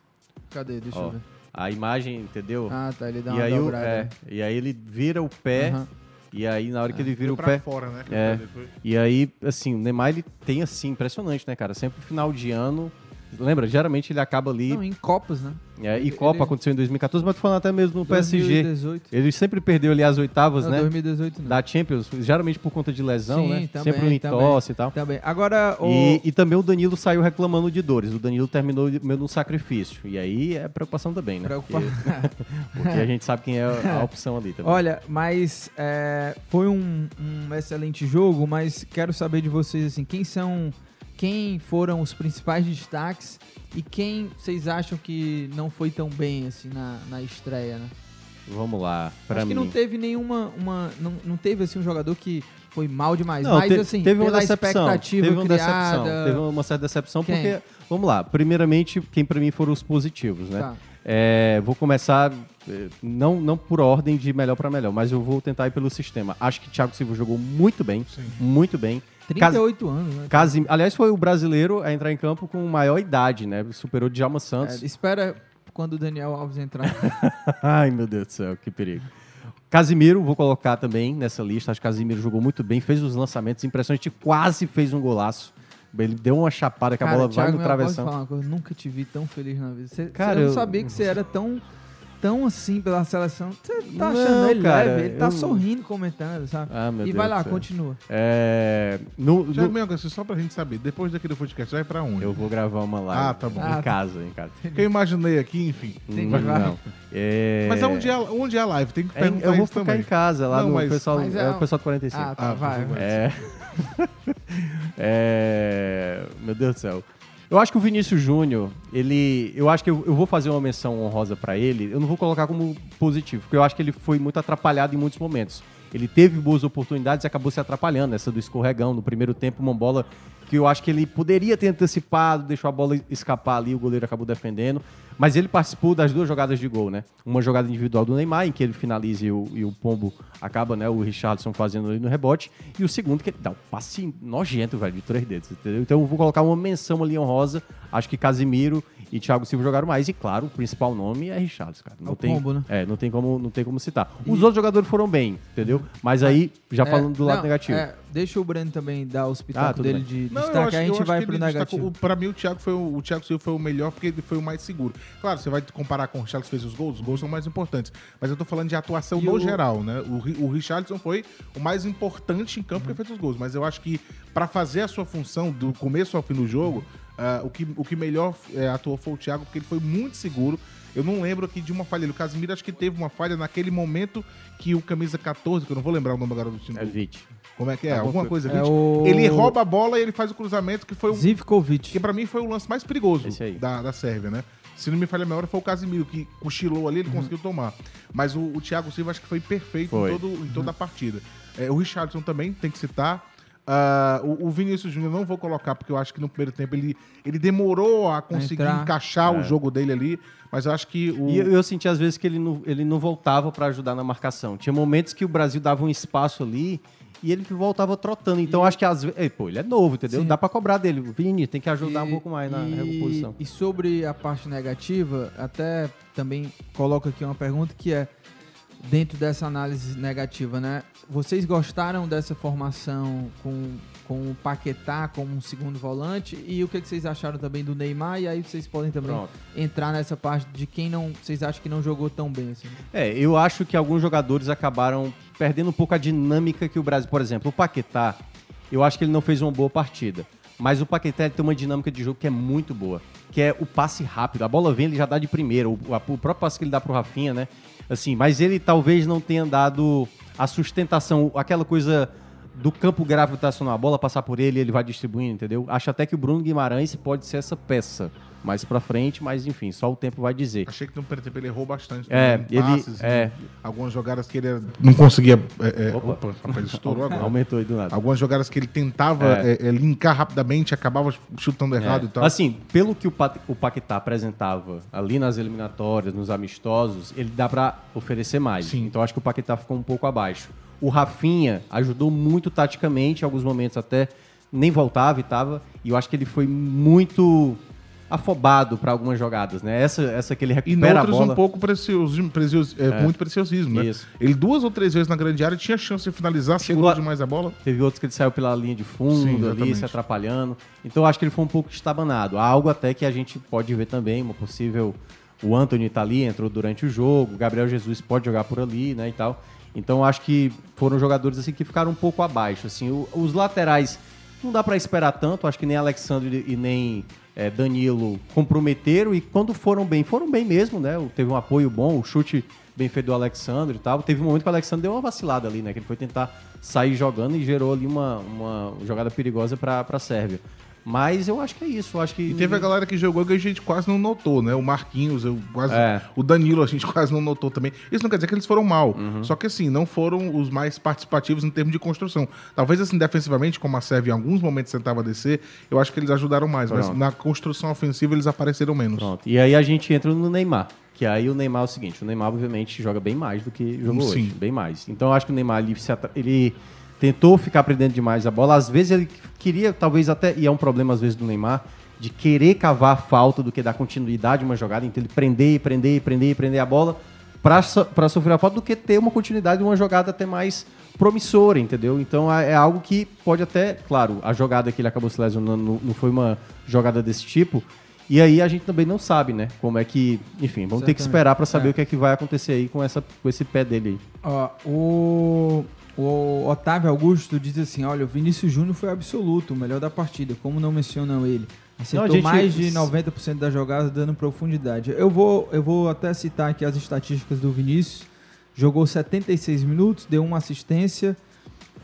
Cadê? Deixa Ó, eu ver. A imagem, entendeu? Ah, tá. Ele dá e uma aí, o- é, e aí ele vira o pé. Aham. E aí, na hora que ele vira Foi o pé. fora, né, É, e aí, assim, o Neymar ele tem assim, impressionante, né, cara? Sempre final de ano. Lembra? Geralmente ele acaba ali. Não, em Copas, né? É, e Ele- Copa aconteceu em 2014, mas tô falando até mesmo no PSG. 2018. Ele sempre perdeu ali as oitavas, Não, né? 2018 não. Da Champions, geralmente por conta de lesão, Sim, né? também, sempre um entorse e tal. Também. Agora, o... E, e também o Danilo saiu reclamando de dores. O Danilo terminou meio num sacrifício. E aí é preocupação também, né? Preocupa- Porque, porque a gente sabe quem é a opção ali também. Olha, mas é, foi um, um excelente jogo, mas quero saber de vocês, assim, quem são, quem foram os principais destaques e quem vocês acham que não foi tão bem, assim, na, na estreia, né? Vamos lá, pra Acho que mim. não teve nenhuma, uma, não, não teve, assim, um jogador que foi mal demais, Não, mas, te- assim, teve uma decepção. expectativa Teve uma criada... decepção. Teve uma certa decepção Quem? porque, vamos lá, primeiramente, quem pra mim foram os positivos, né? Tá. É, vou começar, eh, não, não por ordem de melhor pra melhor, mas eu vou tentar ir pelo sistema. Acho que Thiago Silva jogou muito bem, muito bem. 38 anos, né? Casim- Aliás, foi o brasileiro a entrar em campo com maior idade, né? Superou o Djalma É, Santos. espera quando o Daniel Alves entrar. Ai, meu Deus do céu, que perigo. Casimiro, vou colocar também nessa lista. Acho que Casimiro jogou muito bem, fez os lançamentos impressionante, quase fez um golaço. Ele deu uma chapada que a bola vai Thiago, no Mel, posso travessão. coisa? Eu nunca te vi tão feliz na vida. Você, Cara, eu não sabia que você era tão, tão assim pela seleção. Você tá Não, achando ele cara, leve, ele tá eu- sorrindo, comentando, sabe? Ah, meu e Deus vai lá, céu. continua. É, no, no- Thiago só pra gente saber, depois daquele podcast, vai pra onde? eu vou gravar uma live. Ah, tá bom. Em Ah, tá. casa, em casa. Que eu imaginei aqui, enfim. Hum, Vai- não. É... Mas aonde é, onde é a live? Tem que É, perguntar eu vou ficar também. em casa, lá Não, no mas- pessoal, Mas é, é o pessoal do 45. Ah, tá, vai, vai. É. É, Meu Deus do céu. Eu acho que o Vinícius Júnior, ele. Eu acho que eu, eu vou fazer uma menção honrosa pra ele. Eu não vou colocar como positivo, porque eu acho que ele foi muito atrapalhado em muitos momentos. Ele teve boas oportunidades e acabou se atrapalhando. Essa do escorregão no primeiro tempo, uma bola que eu acho que ele poderia ter antecipado, deixou a bola escapar ali, o goleiro acabou defendendo. Mas ele participou das duas jogadas de gol, né? Uma jogada individual do Neymar, em que ele finaliza e o, e o Pombo acaba, né? O Richardson fazendo ali no rebote. E o segundo, que ele dá um passe nojento, velho, de três dedos, entendeu? Então eu vou colocar uma menção ali honrosa. Acho que Casimiro e Thiago Silva jogaram mais. E claro, o principal nome é Richardson, cara. Não o tem, Pombo, né? É, não tem como, não tem como citar. Os outros jogadores foram bem, entendeu? Mas aí, já É, falando do lado não, negativo. é, deixa o Breno também dar os Ah, pitacos tudo dele bem. de Não, eu destaque, acho- a eu gente acho vai que pro destacou- negativo. o- Pra mim, o Thiago, foi o, o Thiago Silva foi o melhor porque ele foi o mais seguro. Claro, você vai comparar com o Richarlison que fez os gols, os gols são mais importantes. Mas eu tô falando de atuação E no o- geral, né? O, o Richarlison foi o mais importante em campo Uhum. porque fez os gols. Mas eu acho que pra fazer a sua função do começo ao fim do jogo, ah, o, que, o que melhor eh, atuou foi o Thiago, porque ele foi muito seguro. Eu não lembro aqui de uma falha. O Casimiro acho que teve uma falha naquele momento que o camisa 14, que eu não vou lembrar o nome agora do time. É Vite. Como é que é? Alguma Alguma coisa, É o- Ele rouba a bola e ele faz o cruzamento, que foi um, Zivkovic. que pra mim foi o lance mais perigoso da, da Sérvia, né? Se não me falha a memória, foi o Casimiro que cochilou ali, ele conseguiu tomar. Mas o, o Thiago Silva acho que foi perfeito Foi. Em, todo, em toda a partida. É, o Richardson também tem que citar. Ah, o, o Vinícius Júnior não vou colocar, porque eu acho que no primeiro tempo ele, ele demorou a conseguir Entrar. encaixar É. o jogo dele ali. Mas eu acho que o. E eu, eu senti às vezes que ele não, ele não voltava pra ajudar na marcação. Tinha momentos que o Brasil dava um espaço ali e ele voltava trotando. Então acho que às vezes. Pô, ele é novo, entendeu? Sim. Dá pra cobrar dele. Vini, tem que ajudar um E- pouco mais na e- recomposição. E sobre a parte negativa, até também coloco aqui uma pergunta que é dentro dessa análise negativa, né? Vocês gostaram dessa formação com, com o Paquetá como um segundo volante? E o que, que vocês acharam também do Neymar? E aí vocês podem também Pronto. entrar nessa parte de quem não vocês acham que não jogou tão bem assim. É, eu acho que alguns jogadores acabaram perdendo um pouco a dinâmica que o Brasil. Por exemplo, o Paquetá, eu acho que ele não fez uma boa partida. Mas o Paquetá tem uma dinâmica de jogo que é muito boa. Que é o passe rápido. A bola vem, ele já dá de primeira. O, a- o próprio passe que ele dá pro Rafinha, né? Assim, mas ele talvez não tenha dado a sustentação, aquela coisa do campo gravitacional. A bola passar por ele, ele vai distribuindo, entendeu? Acho até que o Bruno Guimarães pode ser essa peça mais pra frente, mas enfim, só o tempo vai dizer. Achei que no primeiro tempo ele errou bastante. É, ele- passes, é. Algumas jogadas que ele não conseguia. é, é, Opa. opa, rapaz, estourou agora. Aumentou aí do nada. Algumas jogadas que ele tentava É. é, é, linkar rapidamente, acabava chutando errado e tal. Assim, pelo que o, Pat- o Paquetá apresentava ali nas eliminatórias, nos amistosos, ele dá pra oferecer mais. Então acho que o Paquetá ficou um pouco abaixo. O Rafinha ajudou muito taticamente, em alguns momentos até nem voltava e tava. E eu acho que ele foi muito afobado para algumas jogadas, né? Essa, essa que ele E recupera a bola. um pouco precioso, precios, é, É. muito preciosismo, né? Isso. Ele duas ou três vezes na grande área tinha chance de finalizar, segurou a- demais a bola. Teve outros que ele saiu pela linha de fundo Sim, ali, se atrapalhando. Então eu acho que ele foi um pouco estabanado. Algo até que a gente pode ver também, uma possível. O Anthony tá ali, entrou durante o jogo, o Gabriel Jesus pode jogar por ali, né? E tal. Então acho que foram jogadores assim que ficaram um pouco abaixo. Assim, O- os laterais não dá para esperar tanto, acho que nem Alexandre e nem eh, Danilo comprometeram e quando foram bem, foram bem mesmo, né? Teve um apoio bom, o chute bem feito do Alexandre e tal. Teve um momento que o Alexandre deu uma vacilada ali, né? Que ele foi tentar sair jogando e gerou ali uma, uma jogada perigosa para a Sérvia. Mas eu acho que é isso. Eu acho que E teve a galera que jogou que a gente quase não notou, né? O Marquinhos, eu quase, É. o Danilo a gente quase não notou também. Isso não quer dizer que eles foram mal. Uhum. Só que assim, não foram os mais participativos em termos de construção. Talvez assim, defensivamente, como a Sérvia em alguns momentos tentava descer, eu acho que eles ajudaram mais. Mas Pronto. na construção ofensiva eles apareceram menos. Pronto. E aí a gente entra no Neymar. Que aí o Neymar é o seguinte, o Neymar obviamente joga bem mais do que jogou Sim. hoje, bem mais. Então eu acho que o Neymar ele, ele tentou ficar prendendo demais a bola. Às vezes ele queria, talvez até, e é um problema às vezes do Neymar, de querer cavar a falta do que dar continuidade a uma jogada, então ele prender, prender, prender, prender a bola para sofrer a falta do que ter uma continuidade de uma jogada até mais promissora, entendeu? Então é é algo que pode até, claro, a jogada que ele acabou se lesionando não, foi uma jogada desse tipo. E aí a gente também não sabe, né? Como é que, enfim, vamos ter que esperar para saber É. o que é que vai acontecer aí com essa com esse pé dele aí. Ó, o, o Otávio Augusto diz assim: olha, o Vinícius Júnior foi absoluto, o melhor da partida. Como não mencionam ele? Acertou Não, gente- mais de 90% das jogadas dando profundidade. Eu vou, eu vou até citar aqui as estatísticas do Vinícius. Jogou 76 minutos, deu uma assistência.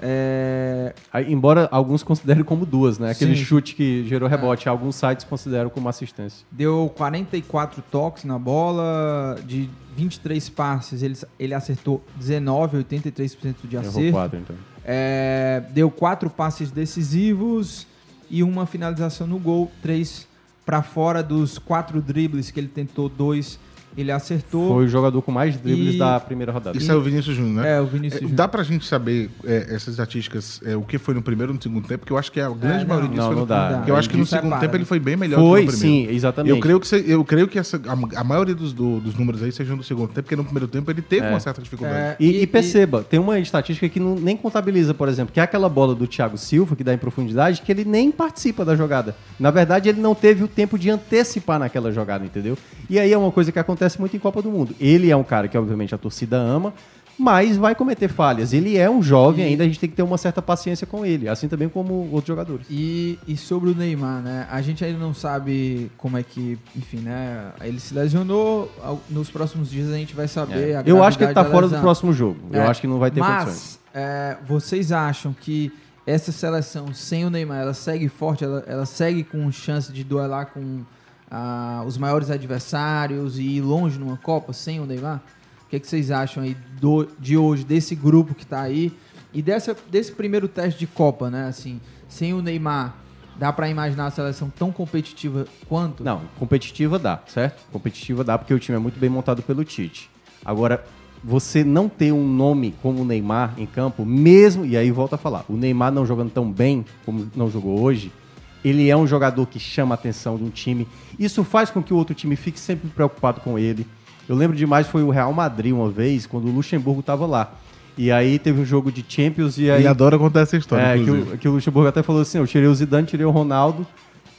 É, Aí, embora alguns considerem como duas, né? Aquele Sim. chute que gerou rebote, alguns sites consideram como assistência. Deu 44 toques na bola, de 23 passes, ele, ele acertou 19, 83% de Errou acerto. quatro, então. É, deu quatro passes decisivos e uma finalização no gol, três para fora dos quatro dribles que ele tentou, dois ele acertou. Foi o jogador com mais dribles E- da primeira rodada. Isso é o Vinícius Júnior, né? É, o Vinícius É, Júnior. Dá pra gente saber é, essas estatísticas, é, o que foi no primeiro e no segundo tempo, porque eu acho que a grande não. maioria disso Não, foi não no dá. Porque eu acho que no Não segundo separa, tempo ele foi bem melhor Foi, que no primeiro. sim, exatamente. Eu creio que, eu creio que essa, a, a maioria dos, do- dos números aí sejam do segundo tempo, porque no primeiro tempo ele teve É. uma certa dificuldade. É, E, E- e perceba, tem uma estatística que não, nem contabiliza, por exemplo, que é aquela bola do Thiago Silva, que dá em profundidade, que ele nem participa da jogada. Na verdade, ele não teve o tempo de antecipar naquela jogada, entendeu? E aí é uma coisa que acontece muito em Copa do Mundo. Ele é um cara que, obviamente, a torcida ama, mas vai cometer falhas. Ele é um jovem E- ainda, a gente tem que ter uma certa paciência com ele, assim também como outros jogadores. E, e sobre o Neymar, né? A gente ainda não sabe como é que, enfim, né? Ele se lesionou. Nos próximos dias a gente vai saber. É. Eu acho que ele tá fora do próximo jogo. Eu É, acho que não vai ter Mas, condições. é, vocês acham que essa seleção sem o Neymar, ela segue forte, ela, ela segue com chance de duelar com ah, os maiores adversários e ir longe numa Copa sem o Neymar? O que, que vocês acham aí do- de hoje, desse grupo que tá aí e dessa, desse primeiro teste de Copa, né? Assim, sem o Neymar, dá pra imaginar a seleção tão competitiva quanto? Não, competitiva dá, certo? Competitiva dá porque o time é muito bem montado pelo Tite. Agora, você não ter um nome como o Neymar em campo, mesmo, e aí volta a falar, o Neymar não jogando tão bem como não jogou hoje, ele é um jogador que chama a atenção de um time. Isso faz com que o outro time fique sempre preocupado com ele. Eu lembro demais, foi o Real Madrid uma vez, quando o Luxemburgo estava lá. E aí teve um jogo de Champions e aí... Ele adora contar essa história, É, que o, que o Luxemburgo até falou assim: eu tirei o Zidane, tirei o Ronaldo.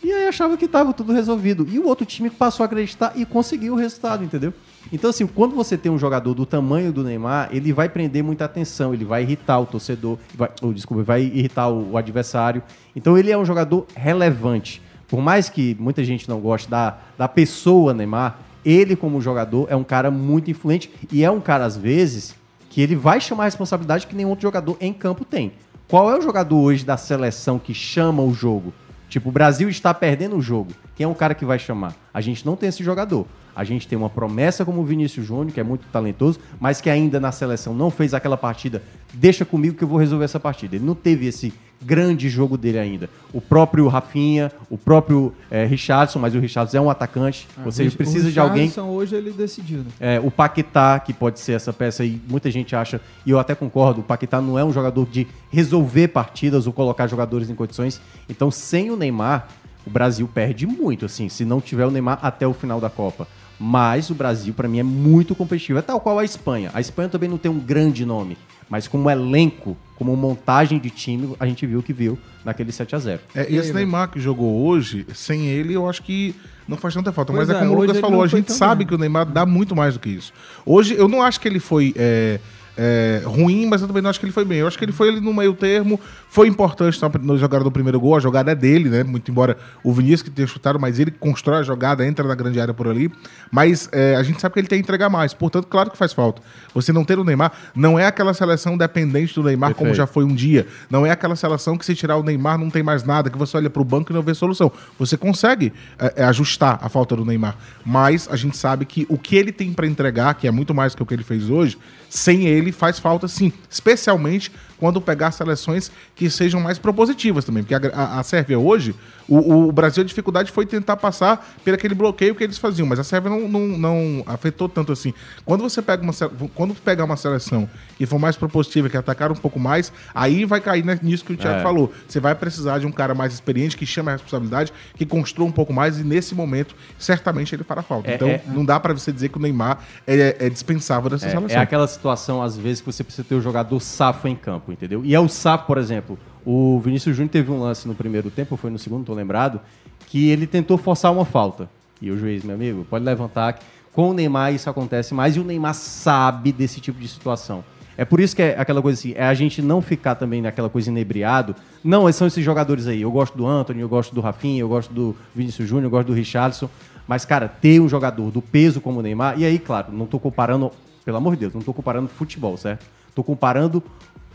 E aí achava que tava tudo resolvido. E o outro time passou a acreditar e conseguiu o resultado, entendeu? Então, assim, quando você tem um jogador do tamanho do Neymar, ele vai prender muita atenção, ele vai irritar o torcedor, vai, ou, desculpa, vai irritar o, o adversário. Então, ele é um jogador relevante. Por mais que muita gente não goste da, da pessoa Neymar, ele, como jogador, é um cara muito influente e é um cara, às vezes, que ele vai chamar a responsabilidade que nenhum outro jogador em campo tem. Qual é o jogador hoje da seleção que chama o jogo? Tipo, o Brasil está perdendo o jogo. Quem é o cara que vai chamar? A gente não tem esse jogador. A gente tem uma promessa como o Vinícius Júnior, que é muito talentoso, mas que ainda na seleção não fez aquela partida. Deixa comigo que eu vou resolver essa partida. Ele não teve esse grande jogo dele ainda. O próprio Rafinha, o próprio é, Richardson, mas o Richardson é um atacante, ou seja, O precisa de alguém Richarlison hoje ele decidiu, né? é, o Paquetá, que pode ser essa peça aí, muita gente acha, e eu até concordo, o Paquetá não é um jogador de resolver partidas ou colocar jogadores em condições. Então, sem o Neymar, o Brasil perde muito, assim, se não tiver o Neymar até o final da Copa. Mas o Brasil, pra mim, é muito competitivo. É tal qual a Espanha. A Espanha também não tem um grande nome, mas como elenco, como montagem de time, a gente viu o que viu naquele 7 a 0 É, e esse Neymar que jogou hoje, sem ele, eu acho que não faz tanta falta. Pois Mas é, é, como o Lucas falou, não a gente sabe bem. que o Neymar dá muito mais do que isso. Hoje, eu não acho que ele foi é, é, ruim, mas eu também não acho que ele foi bem. Eu acho que ele foi ali no meio termo, foi importante na- no jogada do primeiro gol, a jogada é dele, né? Muito embora o Vinícius que tenha chutado, mas ele constrói a jogada, entra na grande área por ali. Mas é, a gente sabe que ele tem que entregar mais, portanto, claro que faz falta. Você não ter o Neymar, não é aquela seleção dependente do Neymar como Perfeito. já foi um dia. Não é aquela seleção que se tirar o Neymar não tem mais nada, que você olha pro banco e não vê solução. Você consegue é, é, ajustar a falta do Neymar, mas a gente sabe que o que ele tem para entregar, que é muito mais que o que ele fez hoje, sem ele faz falta sim, especialmente quando pegar seleções que sejam mais propositivas também, porque a, a- a Sérvia hoje, o, o Brasil a dificuldade foi tentar passar por aquele bloqueio que eles faziam, mas a Sérvia não, não, não afetou tanto assim. Quando você pega uma quando pegar uma seleção que for mais propositiva, que atacar um pouco mais, aí vai cair né, nisso que o Thiago É. falou. Você vai precisar de um cara mais experiente, que chama a responsabilidade, que construa um pouco mais, e nesse momento, certamente ele fará falta. É, então, é. não dá pra você dizer que o Neymar é, é dispensável dessa É, seleção. é aquela situação, às vezes, que você precisa ter o jogador safo em campo, entendeu? E é o safo, por exemplo, o Vinícius Júnior teve um lance no primeiro tempo, foi no segundo, tô lembrado, que ele tentou forçar uma falta. E o juiz, meu amigo, pode levantar. Com o Neymar isso acontece mais e o Neymar sabe desse tipo de situação. É por isso que é aquela coisa assim, é a gente não ficar também naquela coisa inebriado. Não, são esses jogadores aí. Eu gosto do Anthony, eu gosto do Rafinha, eu gosto do Vinícius Júnior, eu gosto do Richardson. Mas, cara, ter um jogador do peso como o Neymar, e aí, claro, não tô comparando, pelo amor de Deus, não tô comparando futebol, certo? Tô comparando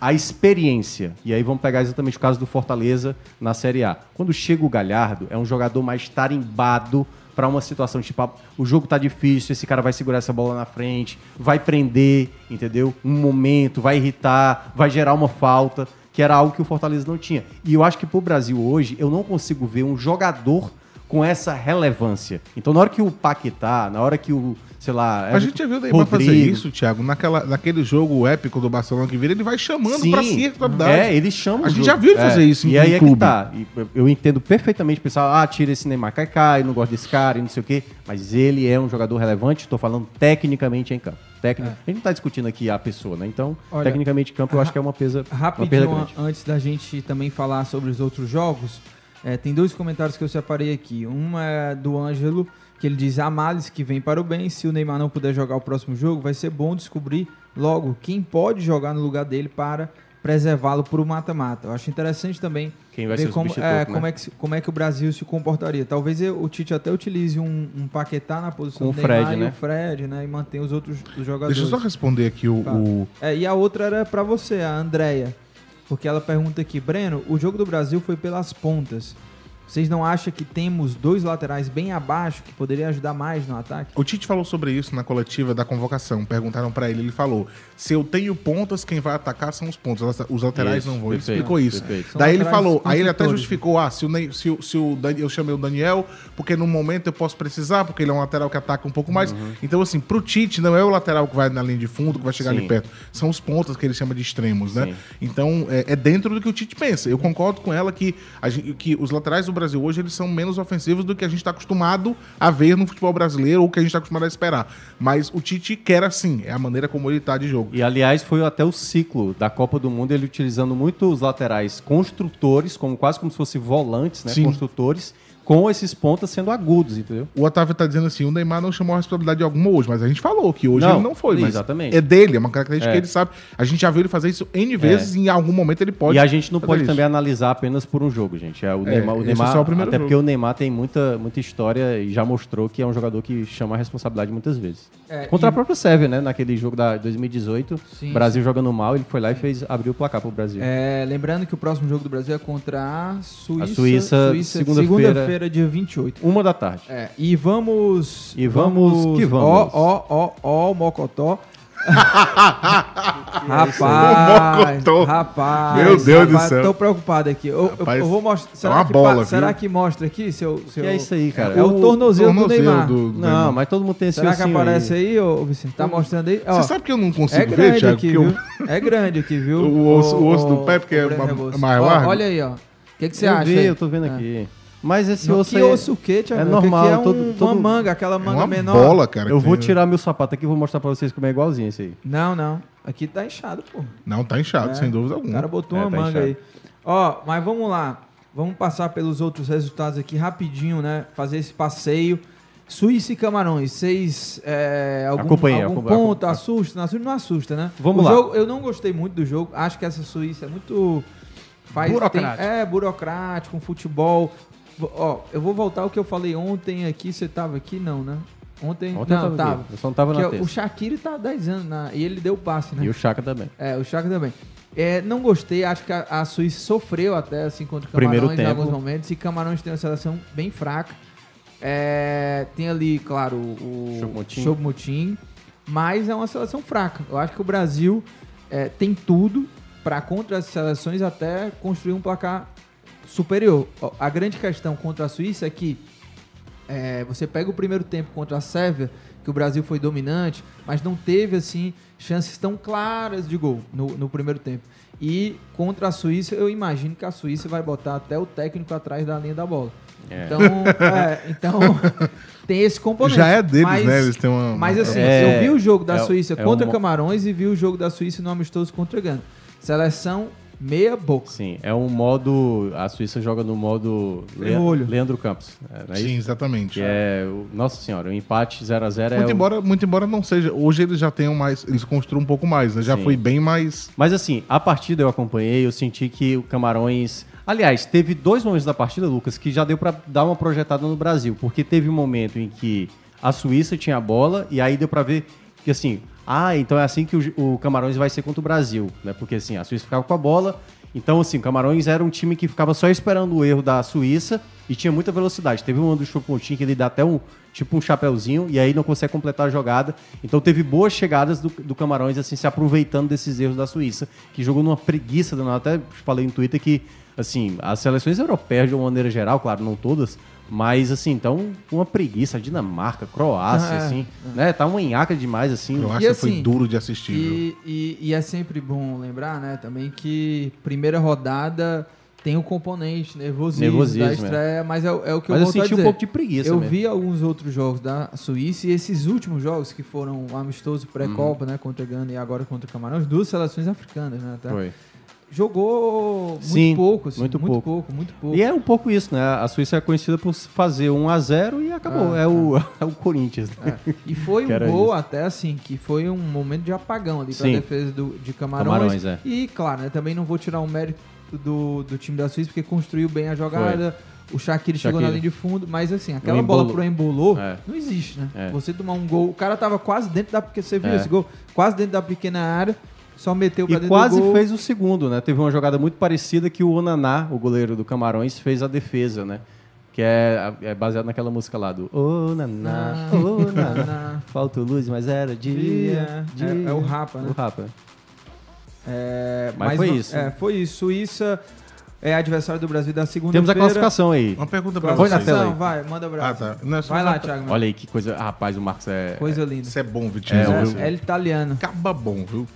a experiência. E aí vamos pegar exatamente o caso do Fortaleza na Série A. Quando chega o Galhardo, é um jogador mais tarimbado para uma situação tipo, ah, o jogo tá difícil, esse cara vai segurar essa bola na frente, vai prender, entendeu? Um momento, vai irritar, vai gerar uma falta, que era algo que o Fortaleza não tinha. E eu acho que pro Brasil hoje, eu não consigo ver um jogador com essa relevância. Então, na hora que o Paquetá, na hora que o, sei lá, A gente já viu o Neymar fazer isso, Thiago, naquela, naquele jogo épico do Barcelona que vira, ele vai chamando Sim, pra si a responsabilidade. É, eles chamam. A gente jogo. já viu ele fazer É, isso E em aí é que tá. E eu- entendo perfeitamente o pessoal, ah, tira esse Neymar Kaká, eu não gosto desse cara e não sei o quê. Mas ele é um jogador relevante, tô falando tecnicamente em campo. Tecni- A gente não tá discutindo aqui a pessoa, né? Então, Olha, tecnicamente em campo, eu acho que é uma, pesa, uma Rapidinho, grande. antes da gente também falar sobre os outros jogos, é, tem dois comentários que eu separei aqui. Um é do Ângelo, que ele diz: a males que vem para o bem. Se o Neymar não puder jogar o próximo jogo, vai ser bom descobrir logo quem pode jogar no lugar dele para preservá-lo para o mata-mata. Eu acho interessante também Quem vai ver como, é, né? como, é que, como é que o Brasil se comportaria. Talvez eu- o Tite até utilize um, um Paquetá na posição Com do o Fred, Neymar e né? o Fred, né? E mantenha os outros os jogadores. Deixa eu só responder aqui o. O- É, e a outra era pra você, a Andrea. Porque ela pergunta aqui, Breno, o jogo do Brasil foi pelas pontas. Vocês não acham que temos dois laterais bem abaixo que poderia ajudar mais no ataque? O Tite falou sobre isso na coletiva da convocação. Perguntaram pra ele, ele falou: se eu tenho pontas, quem vai atacar são os pontos. Os laterais Isso, não vão. Ele perfeito, explicou isso. perfeito. Daí ele falou, aí ele até justificou: ah, se o, se, o- se o eu chamei o Daniel, porque no momento eu posso precisar, porque ele é um lateral que ataca um pouco mais. Então, assim, pro Tite não é o lateral que vai na linha de fundo, que vai chegar ali Sim. perto. São os pontas que ele chama de extremos, né? Sim. Então, é, é dentro do que o Tite pensa. Eu concordo com ela que, a gente- que os laterais do Brasil hoje eles são menos ofensivos do que a gente está acostumado a ver no futebol brasileiro ou que a gente está acostumado a esperar. Mas o Tite quer assim, é a maneira como ele tá de jogo. E aliás, foi até o ciclo da Copa do Mundo, ele utilizando muito os laterais construtores, como quase como se fossem volantes, né? Sim. Construtores, com esses pontas sendo agudos, entendeu? O Otávio tá dizendo assim, o Neymar não chamou a responsabilidade alguma hoje, mas a gente falou que hoje Não, ele não foi. Mas exatamente. É dele, é uma característica É. que ele sabe. A gente já viu ele fazer isso N vezes e em algum momento ele pode e a gente não pode isso. também analisar apenas por um jogo, gente. É, o É, Neymar, o esse é Neymar só o primeiro até jogo. porque o Neymar tem muita, muita história e já mostrou que é um jogador que chama a responsabilidade muitas vezes. É, Contra e- a própria Sérvia, né? Naquele jogo da 2018, Sim, Brasil jogando mal, ele foi lá e fez abriu o placar pro Brasil. É, lembrando que o próximo jogo do Brasil é contra a Suíça. A Suíça, segunda-feira. Quinta-feira, dia 28. Uma da tarde. É, e vamos. E vamos que vamos. Ó, ó, ó, ó, o Mocotó. rapaz, Mocotó. rapaz. Meu Deus do rapaz, céu. Tô preocupado aqui. Eu, eu- Rapaz, eu vou mostrar. Será, é uma que, bola, viu? será que mostra aqui seu. seu... Que é isso aí, cara? É o tornozelo, do tornozelo Neymar. do- do Não, Neymar. mas todo mundo tem esse Será que aparece aí, ô Vicente? Tá mostrando aí? Ó, Você sabe que eu não consigo é ver, grande Thiago? aqui, eu- viu? É grande aqui, viu? O osso- o osso do pé, porque é mais largo. Olha aí, ó. O que, que você eu acha? vi, aí? eu tô vendo É. aqui. Mas esse Não, osso que aí osso o quê, Thiago? É Que normal. aqui é um- todo, todo... uma manga, aquela manga uma menor. bola, cara. Eu que vou tem- tirar meu sapato aqui e vou mostrar pra vocês como é igualzinho esse aí. Não, não. Aqui tá inchado, pô. Não, tá inchado, É. sem dúvida O alguma. cara botou É, uma tá manga inchado. aí. Ó, mas vamos lá. Vamos passar pelos outros resultados aqui rapidinho, né? Fazer esse passeio. Suíça e Camarões, vocês. É, algum Acompanhei, algum acompanhei, ponto acompanhei. assusta? Não assusta, não assusta, né? Vamos O lá. jogo- eu não gostei muito do jogo. Acho que essa Suíça é muito. Faz, Burocrático. tem- é, burocrático, um futebol. Ó, eu vou voltar ao que eu falei ontem aqui. Você tava aqui? Não, né? Ontem, Ontem eu não, tava tava. aqui, eu só não tava na Porque terça. O Shaqiri tá há 10 anos na, e ele deu o passe, né? E o Chaka também. É, o Chaka também. É, não gostei, acho que a, a Suíça sofreu até assim contra o Primeiro Camarões em tempo. alguns momentos. E Camarões tem uma seleção bem fraca. É, tem ali, claro, o Choupo-Moting. Choupo-Moting, mas é uma seleção fraca. Eu acho que o Brasil é, tem tudo para contra as seleções até construir um placar superior. A grande questão contra a Suíça é que é, você pega o primeiro tempo contra a Sérvia, que o Brasil foi dominante, mas não teve assim chances tão claras de gol no, no primeiro tempo. E contra a Suíça, eu imagino que a Suíça vai botar até o técnico atrás da linha da bola. É. Então, é, então tem esse componente. Já é deles, mas, né? Eles têm uma. Mas assim, É, eu vi o jogo da é- Suíça é contra uma- Camarões e vi o jogo da Suíça no amistoso contra Gana. Seleção meia boca. Sim, é um modo. A Suíça joga no modo Le-. Leandro Campos. É, é Sim, isso? exatamente. Que é. Nossa senhora, o empate 0x0 é. Muito, o- embora, muito embora não seja. Hoje eles já tenham mais. Eles construam um pouco mais, né? Já Sim. foi bem mais. Mas assim, a partida eu acompanhei, eu senti que o Camarões. Aliás, teve dois momentos da partida, Lucas, que já deu pra dar uma projetada no Brasil. Porque teve um momento em que a Suíça tinha a bola e aí deu pra ver que assim. Ah, então é assim que o, o Camarões vai ser contra o Brasil, né? Porque assim, a Suíça ficava com a bola. Então, assim, o Camarões era um time que ficava só esperando o erro da Suíça e tinha muita velocidade. Teve um do Chupontinho que ele dá até um tipo um chapéuzinho e aí não consegue completar a jogada. Então teve boas chegadas do, do Camarões, assim, se aproveitando desses erros da Suíça, que jogou numa preguiça danada. Até falei no Twitter que, assim, as seleções europeias, de uma maneira geral, claro, não todas, mas, assim, então, uma preguiça. Dinamarca, Croácia, É, assim, né? Tá uma enhaca demais, assim. Croácia E foi assim, duro de assistir. E, e- e é sempre bom lembrar, né, também que primeira rodada tem o componente nervosismo, Nervosismo, da estreia, mas é, o- é o que Mas eu eu senti um dizer. pouco de preguiça Eu mesmo. vi alguns outros jogos da Suíça e esses últimos jogos que foram o amistoso Uhum. pré-copa, né, contra Gana e agora contra Camarões, duas seleções africanas, né, tá? Foi. Jogou muito Sim, pouco, assim, muito muito, pouco. pouco. muito pouco. E é um pouco isso, né? A Suíça é conhecida por fazer 1 a 0 e acabou. Ah, é, o, é o Corinthians. né? É. E foi um gol isso. até assim, que foi um momento de apagão ali Sim. defesa do, de Camarões. Camarões, é. E, claro, né, também não vou tirar o mérito do, do time da Suíça, porque construiu bem a jogada. O Shaqiri chegou na linha de fundo, mas assim, aquela O bola pro Embolou É. não existe, né? É. Você tomar um gol, o cara tava quase dentro da. Porque você viu É. esse gol? Quase dentro da pequena área, só meteu pra E quase do gol. fez o segundo, né? Teve uma jogada muito parecida que o Onaná, o goleiro do Camarões, fez a defesa, né? Que é, é baseado naquela música lá do Onaná, Ah, Onaná, falta luz, mas era dia, Dia. dia. É- é o Rapa, né? O Rapa. É, Mas foi não- isso. É, foi isso. Suíça é adversário do Brasil da segunda Temos a classificação aí. Uma pergunta pra Põe na vocês. tela aí. Vai, manda abraço. Ah, tá. Não, é só Vai pra- lá, Thiago. Olha aí que coisa. ah, Rapaz, o Marcos é. Coisa linda. Isso é bom, Vitinho. É, É, é italiano. Acaba bom, viu?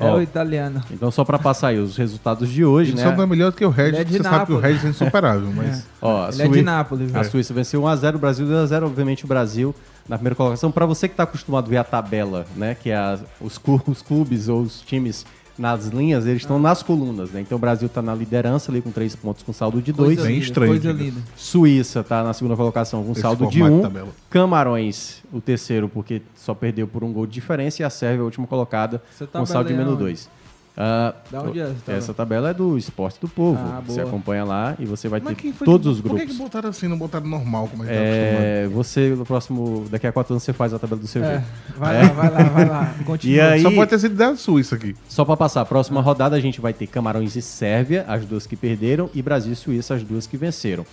É Ó, o italiano. Então, só pra passar aí os resultados de hoje, Ele né? só não é melhor do que o Regis, é porque de você sabe que o Nápoles. Regis é insuperável, mas. Ó, a Ele é de Sui- Nápoles, A velho. Suíça venceu 1x0, o Brasil 2x0, obviamente o Brasil na primeira colocação. Para você que está acostumado a ver a tabela, né, que é a- os clubes ou os times nas linhas, eles estão nas colunas, né? Então o Brasil está na liderança ali com 3 pontos com saldo de 2. Coisa Bem linda, estranho, Coisa linda. Suíça está na segunda colocação com Esse saldo de formato 1. de tabela. Camarões, o terceiro, porque só perdeu por um gol de diferença. E a Sérvia, a última colocada, Essa com saldo de menos onde? 2. Ah, é essa tabela? essa tabela é do Esporte do Povo. Ah, você acompanha lá e você vai Mas ter todos que, os Por grupos. que, que botaram assim, não botaram normal, como a gente tá? É, você, no próximo. Daqui a quatro anos, você faz a tabela do seu É, jeito. vai É. lá, vai lá, vai lá. Continua. Aí, Só pode ter sido da Suíça aqui. só pra passar, próxima rodada a gente vai ter Camarões e Sérvia, as duas que perderam, e Brasil e Suíça, as duas que venceram.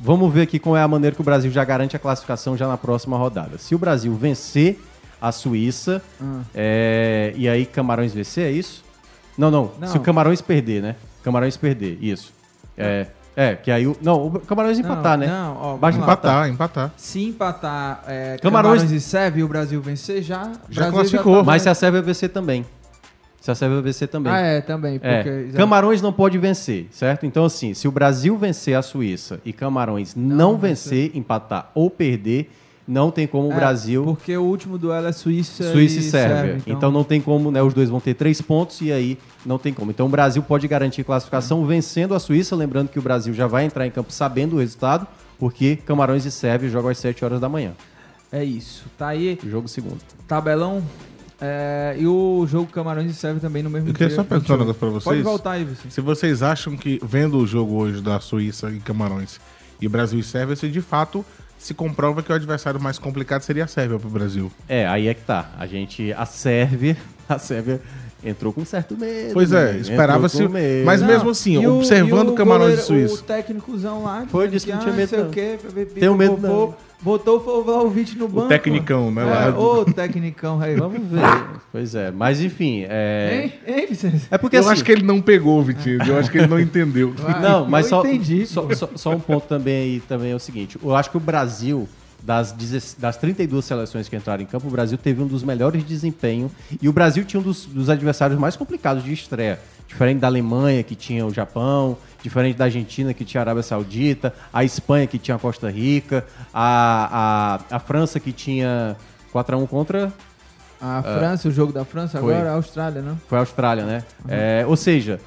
vamos ver aqui qual é a maneira que o Brasil já garante a classificação já na próxima rodada. Se o Brasil vencer a Suíça, Ah. é, e aí Camarões vencer, é isso? Não, não, Não. Se o Camarões perder, né? Camarões perder, isso. É, é que aí o. Não, o Camarões empatar, Não, né? não, ó, vamos lá. empatar. empatar. Se empatar é, Camarões- Camarões... e Sérvia e o Brasil vencer, já... Já Brasil classificou. tá- Mas se a Sérvia vencer também. Se a Sérvia vencer também. Ah, é, também. É, Porque. Camarões não pode vencer, certo? Então, assim, se o Brasil vencer a Suíça e Camarões não, vencer, empatar ou perder, não tem como o É, Brasil. Porque o último duelo é Suíça, Suíça e e Sérvia. então... não tem como, né? Os dois vão ter três pontos e aí não tem como. Então o Brasil pode garantir classificação vencendo a Suíça, lembrando que o Brasil já vai entrar em campo sabendo o resultado, porque Camarões e Sérvia jogam às 7 horas da manhã. É isso. Tá aí. Jogo segundo. Tabelão. é, e o jogo Camarões e Sérvia também no mesmo Eu queria dia. só perguntar um 21. negócio pra vocês. Pode voltar aí, você. Se vocês acham que, vendo o jogo hoje da Suíça e Camarões e Brasil e Sérvia, se de fato se comprova que o adversário mais complicado seria a Sérvia pro Brasil. É, aí é que tá. A gente. A Sérvia. A Sérvia entrou com certo medo. Pois é, né? esperava-se- medo. mas mesmo assim, E o- observando e o Camarões goleiro- Suíça. O técnicozão lá. Foi, disse que não tinha ah, medo, sei não. o quê, Tenho medo, botou, não. Botou o Vlaovic no banco. tecnicão, né, É, lá. Ô, tecnicão aí. Vamos ver. Pois é, mas enfim. É, Hein, hein, Vicente? é porque eu assim, acho que ele não pegou, Vitinho. Eu acho que ele não entendeu. Não, mas eu só, entendi, só, só, só um ponto também aí também é o seguinte. Eu acho que o Brasil, das, 16 das 32 seleções que entraram em campo, o Brasil teve um dos melhores desempenhos. E o Brasil tinha um dos, dos adversários mais complicados de estreia. Diferente da Alemanha, que tinha o Japão, diferente da Argentina, que tinha a Arábia Saudita, a Espanha, que tinha a Costa Rica, a, a, a França, que tinha 4x1 contra A França, o jogo da França Foi. agora, a Austrália, né? foi a Austrália, né? É, ou seja,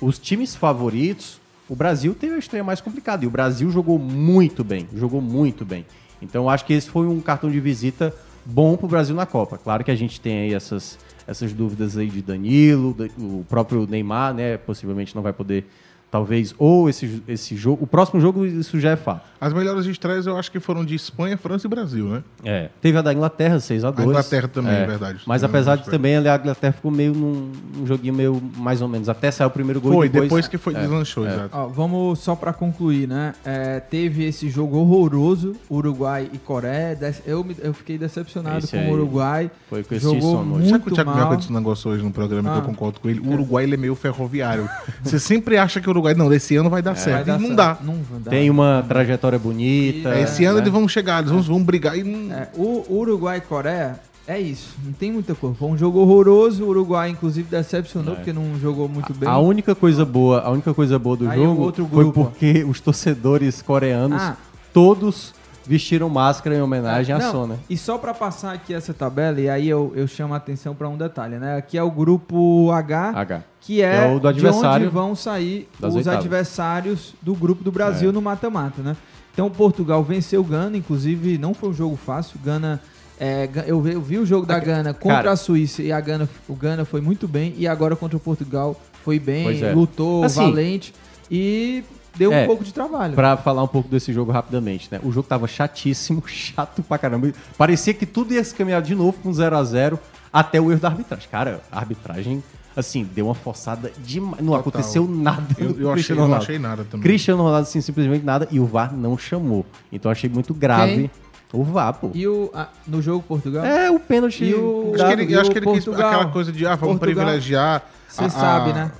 os times favoritos, o Brasil teve a estreia mais complicada. E o Brasil jogou muito bem, jogou muito bem. Então acho que esse foi um cartão de visita bom pro Brasil na Copa. Claro que a gente tem aí essas, essas dúvidas aí de Danilo, da- o próprio Neymar, né? Possivelmente não vai poder, talvez, ou esse, esse jogo. O próximo jogo, isso já é fato. As melhores estreias eu acho que foram de Espanha, França e Brasil, né? É. Teve a da Inglaterra, 6x2. A Inglaterra também, é verdade. Mas apesar de também a Inglaterra ficou meio num, num joguinho meio mais ou menos. Até saiu o primeiro gol Foi, depois, depois que foi é, deslanchou, é. exato. Ó, vamos só pra concluir, né? É, teve esse jogo horroroso, Uruguai e Coreia. Eu, me- eu fiquei decepcionado Esse com o Uruguai. foi com esse Jogou sono hoje. muito Sabe que o Thiago mal. Minhoca disse um negócio hoje no programa que Ah. eu concordo com ele? O Uruguai ele é meio ferroviário. Você sempre acha que o Uruguai, não, esse ano vai dar Vai certo. dar e não certo. dá. Não vai dar. Tem uma trajetória bonita. É, esse ano né? eles vão chegar, eles vão, vão brigar e não. É, o Uruguai e Coreia é isso. Não tem muita coisa. Foi um jogo horroroso. O Uruguai, inclusive, decepcionou É. porque não jogou muito bem. A única coisa boa, a única coisa boa do Aí jogo outro foi porque os torcedores coreanos Ah. todos vestiram máscara em homenagem à Sona. E só pra passar aqui essa tabela, e aí eu, eu chamo a atenção pra um detalhe, né? Aqui é o grupo H, H. que é, É o do adversário de onde vão sair os oitavas. adversários do grupo do Brasil É. no mata-mata, né? Então Portugal venceu Gana, inclusive não foi um jogo fácil. Gana, é, eu, vi, eu vi o jogo da Gana contra Cara. a Suíça e a Gana, o Gana foi muito bem e agora contra o Portugal foi bem, é. lutou, Assim, valente e deu é, um pouco de trabalho. Pra falar um pouco desse jogo rapidamente, né? O jogo tava chatíssimo, chato pra caramba. Parecia que tudo ia se caminhar de novo com 0 a 0 até o erro da arbitragem. Cara, a arbitragem, assim, deu uma forçada demais. Não Total. aconteceu nada. Eu- eu achei- Cristiano eu não achei nada também. Cristiano Ronaldo, assim, simplesmente nada. E o VAR não chamou. Então eu achei muito grave. Quem? O VAR, pô. E o, a- no jogo Portugal? É, o pênalti. E o, Acho que ele, e eu acho que ele quis aquela coisa de, ah, vamos Portugal. privilegiar. Você sabe, né?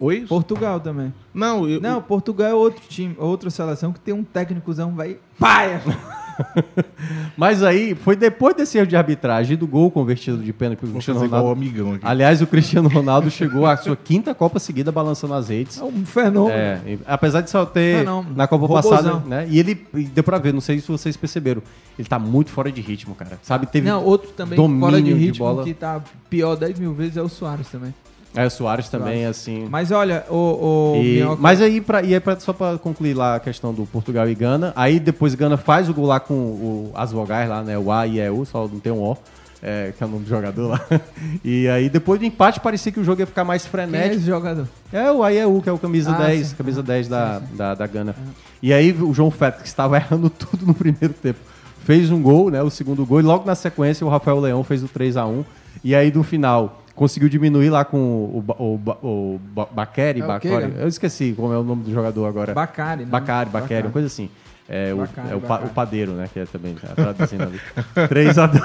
Oi? Portugal também. Não, eu, Não, Portugal é outro time, outra seleção que tem um técnicozão, vai. Paia! Mas aí, foi depois desse erro de arbitragem e do gol convertido de pênalti pro Cristiano Ronaldo. amigão aqui. Aliás, o Cristiano Ronaldo chegou à sua quinta Copa seguida balançando as redes. É um fenômeno. É, e- apesar de só ter Fenômeno. na Copa Robozão. passada, né? E ele e deu pra ver, não sei se vocês perceberam, ele tá muito fora de ritmo, cara. Sabe, teve Não, outro também domínio fora de ritmo bola. que tá pior 10 mil vezes é o Soares também. É, o Soares também, assim. Mas olha, o. o E- Minhoca- mas aí, pra, e aí pra, só pra concluir lá a questão do Portugal e Gana, aí depois Gana faz o gol lá com o- as vogais lá, né? O A e E U, só não tem um O, é, que é o nome do jogador lá. E aí depois do empate parecia que o jogo ia ficar mais Quem é frenético. esse jogador? É o AEU, que é o camisa Ah, 10, sim. camisa 10 da, Da, da Gana. E aí o João Félix, que estava errando tudo no primeiro tempo, fez um gol, né? O segundo gol, e logo na sequência o Rafael Leão fez o 3 a 1 E aí no final, conseguiu diminuir lá com o, o, o É o quê, Bakary. cara? Eu esqueci como é o nome do jogador agora. Bacari, né? Bacari, Bacari, Bacari. uma coisa assim. É, o, Bacari, é o, pa- Bacari. o padeiro, né? Que é também tá traduzindo ali. 3x2.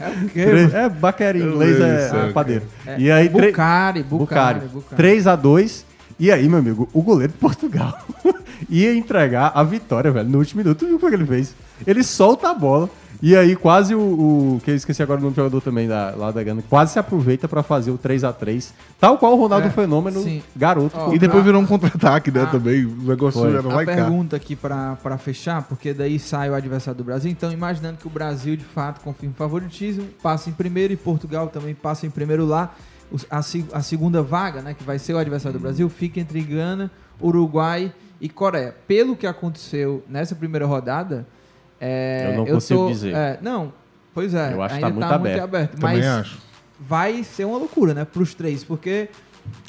É o quê? É, Bacari em inglês é, é padeiro. É, E aí, Bucari, Bucari, Bucari. 3x2. E aí, meu amigo, o goleiro de Portugal ia entregar a vitória, velho, no último minuto. Tu viu o que ele fez? Ele solta a bola. E aí, quase o. o- que eu esqueci agora o nome do jogador também da, lá da Gana. Quase se aproveita pra fazer o 3x3. Tal qual o Ronaldo É, Fenômeno, sim. garoto. Ó, E depois a- virou um contra-ataque, né? Ah. Também. O negócio Foi. era A e cá. pergunta aqui pra pra fechar, porque daí sai o adversário do Brasil. Então, imaginando que o Brasil de fato confirma o favoritismo, passa em primeiro e Portugal também passa em primeiro lá. A, a segunda vaga, né, que vai ser o adversário do Brasil, fica entre Gana, Uruguai e Coreia. Pelo que aconteceu nessa primeira rodada, é, Eu não consigo tô- dizer. é, não, pois é, Eu acho que tá muito tá aberto. aberto. Também mas acho. vai ser uma loucura, né, pros três, porque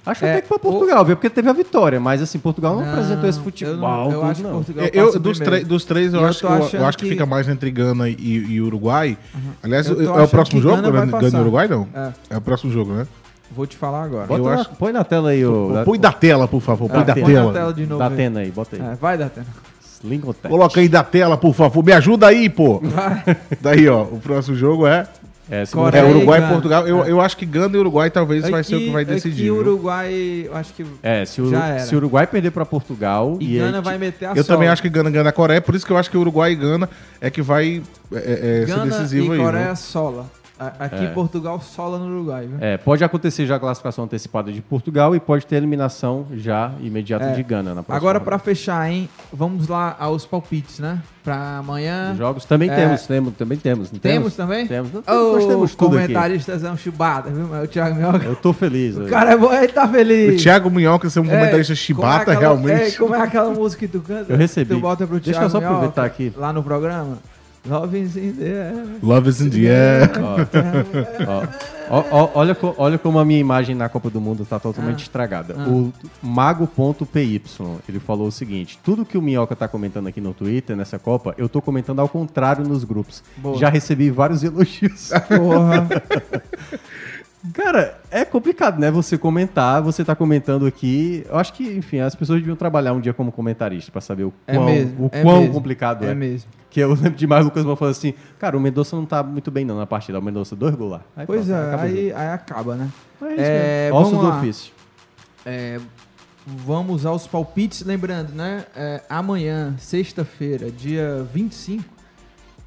Acho É, até que pra Portugal, viu? Porque teve a vitória, mas assim, Portugal não, Não, apresentou esse eu futebol. não- eu acho que não. Portugal É, Eu, dos, três- dos três, eu, eu acho, que, eu, eu acho que, que- fica mais entre Gana e, e Uruguai. Aliás, Eu tô é o próximo que jogo? Gana Gana, e Uruguai, não? É. É o próximo jogo, né? vou te falar agora. Bota Eu na- acho- Põe na tela aí, o. Põe da tela, por favor. Põe Ah, da tem. Põe na tela. tela de novo. Da aí. Atena aí, bota aí. É, vai dar tempo. Lincoln Coloca aí da tela, por favor. Me ajuda aí, pô. Daí, ó. O próximo jogo é, É, é Coreia e Uruguai e Gana. Portugal. Eu, É. eu acho que Gana e Uruguai talvez vai ser o que vai decidir. O viu? Uruguai, eu acho que. É, se o, Já era. se o Uruguai perder pra Portugal. E, aí, Gana vai meter a Eu também sola. acho que Gana ganha a Coreia, por isso que eu acho que Uruguai e Gana é que vai é, é, ser Gana decisivo e aí. Coreia né? sola. Aqui É. Portugal sola no Uruguai, viu? É, pode acontecer já a classificação antecipada de Portugal e pode ter eliminação já imediata É. de Gana na próxima Agora, pra fechar, hein? Vamos lá aos palpites, né? Pra amanhã. Os jogos também É. temos, temos, também temos. não Temos também? Temos. Não, Ô, nós temos tudo aqui. comentaristas é um chibata, viu? O Thiago Mioca. Eu tô feliz. O cara é bom, ele tá O feliz. Thiago Minhoca ser um É, comentarista como é chibata, aquela- realmente. É, como é aquela música que tu canta? Eu recebi. Tu bota pro Deixa Thiago eu só aproveitar aqui. Lá no programa. Love is in the air. Love is in the air. Ó, ó, ó, olha, co- olha como a minha imagem na Copa do Mundo tá totalmente Ah. estragada. Ah. O Mago.py, ele falou o seguinte: tudo que o Minhoca tá comentando aqui no Twitter, nessa Copa, eu tô comentando ao contrário nos grupos. Boa. Já recebi vários elogios. Porra. Cara, é complicado, né? Você comentar, você tá comentando aqui. Eu acho que, enfim, as pessoas deviam trabalhar um dia como comentarista pra saber o É quão, mesmo, o é quão mesmo, complicado é. é mesmo. Que eu lembro demais o Lucas Mão falando assim: Cara, o Mendonça não tá muito bem não na partida. O Mendonça, dois gols lá. Aí Pois pronto, é, aí, aí acaba, né? Mas é É. Ossos vamos do lá. ofício. É, vamos aos palpites. Lembrando, né? é, amanhã, sexta-feira, dia 25,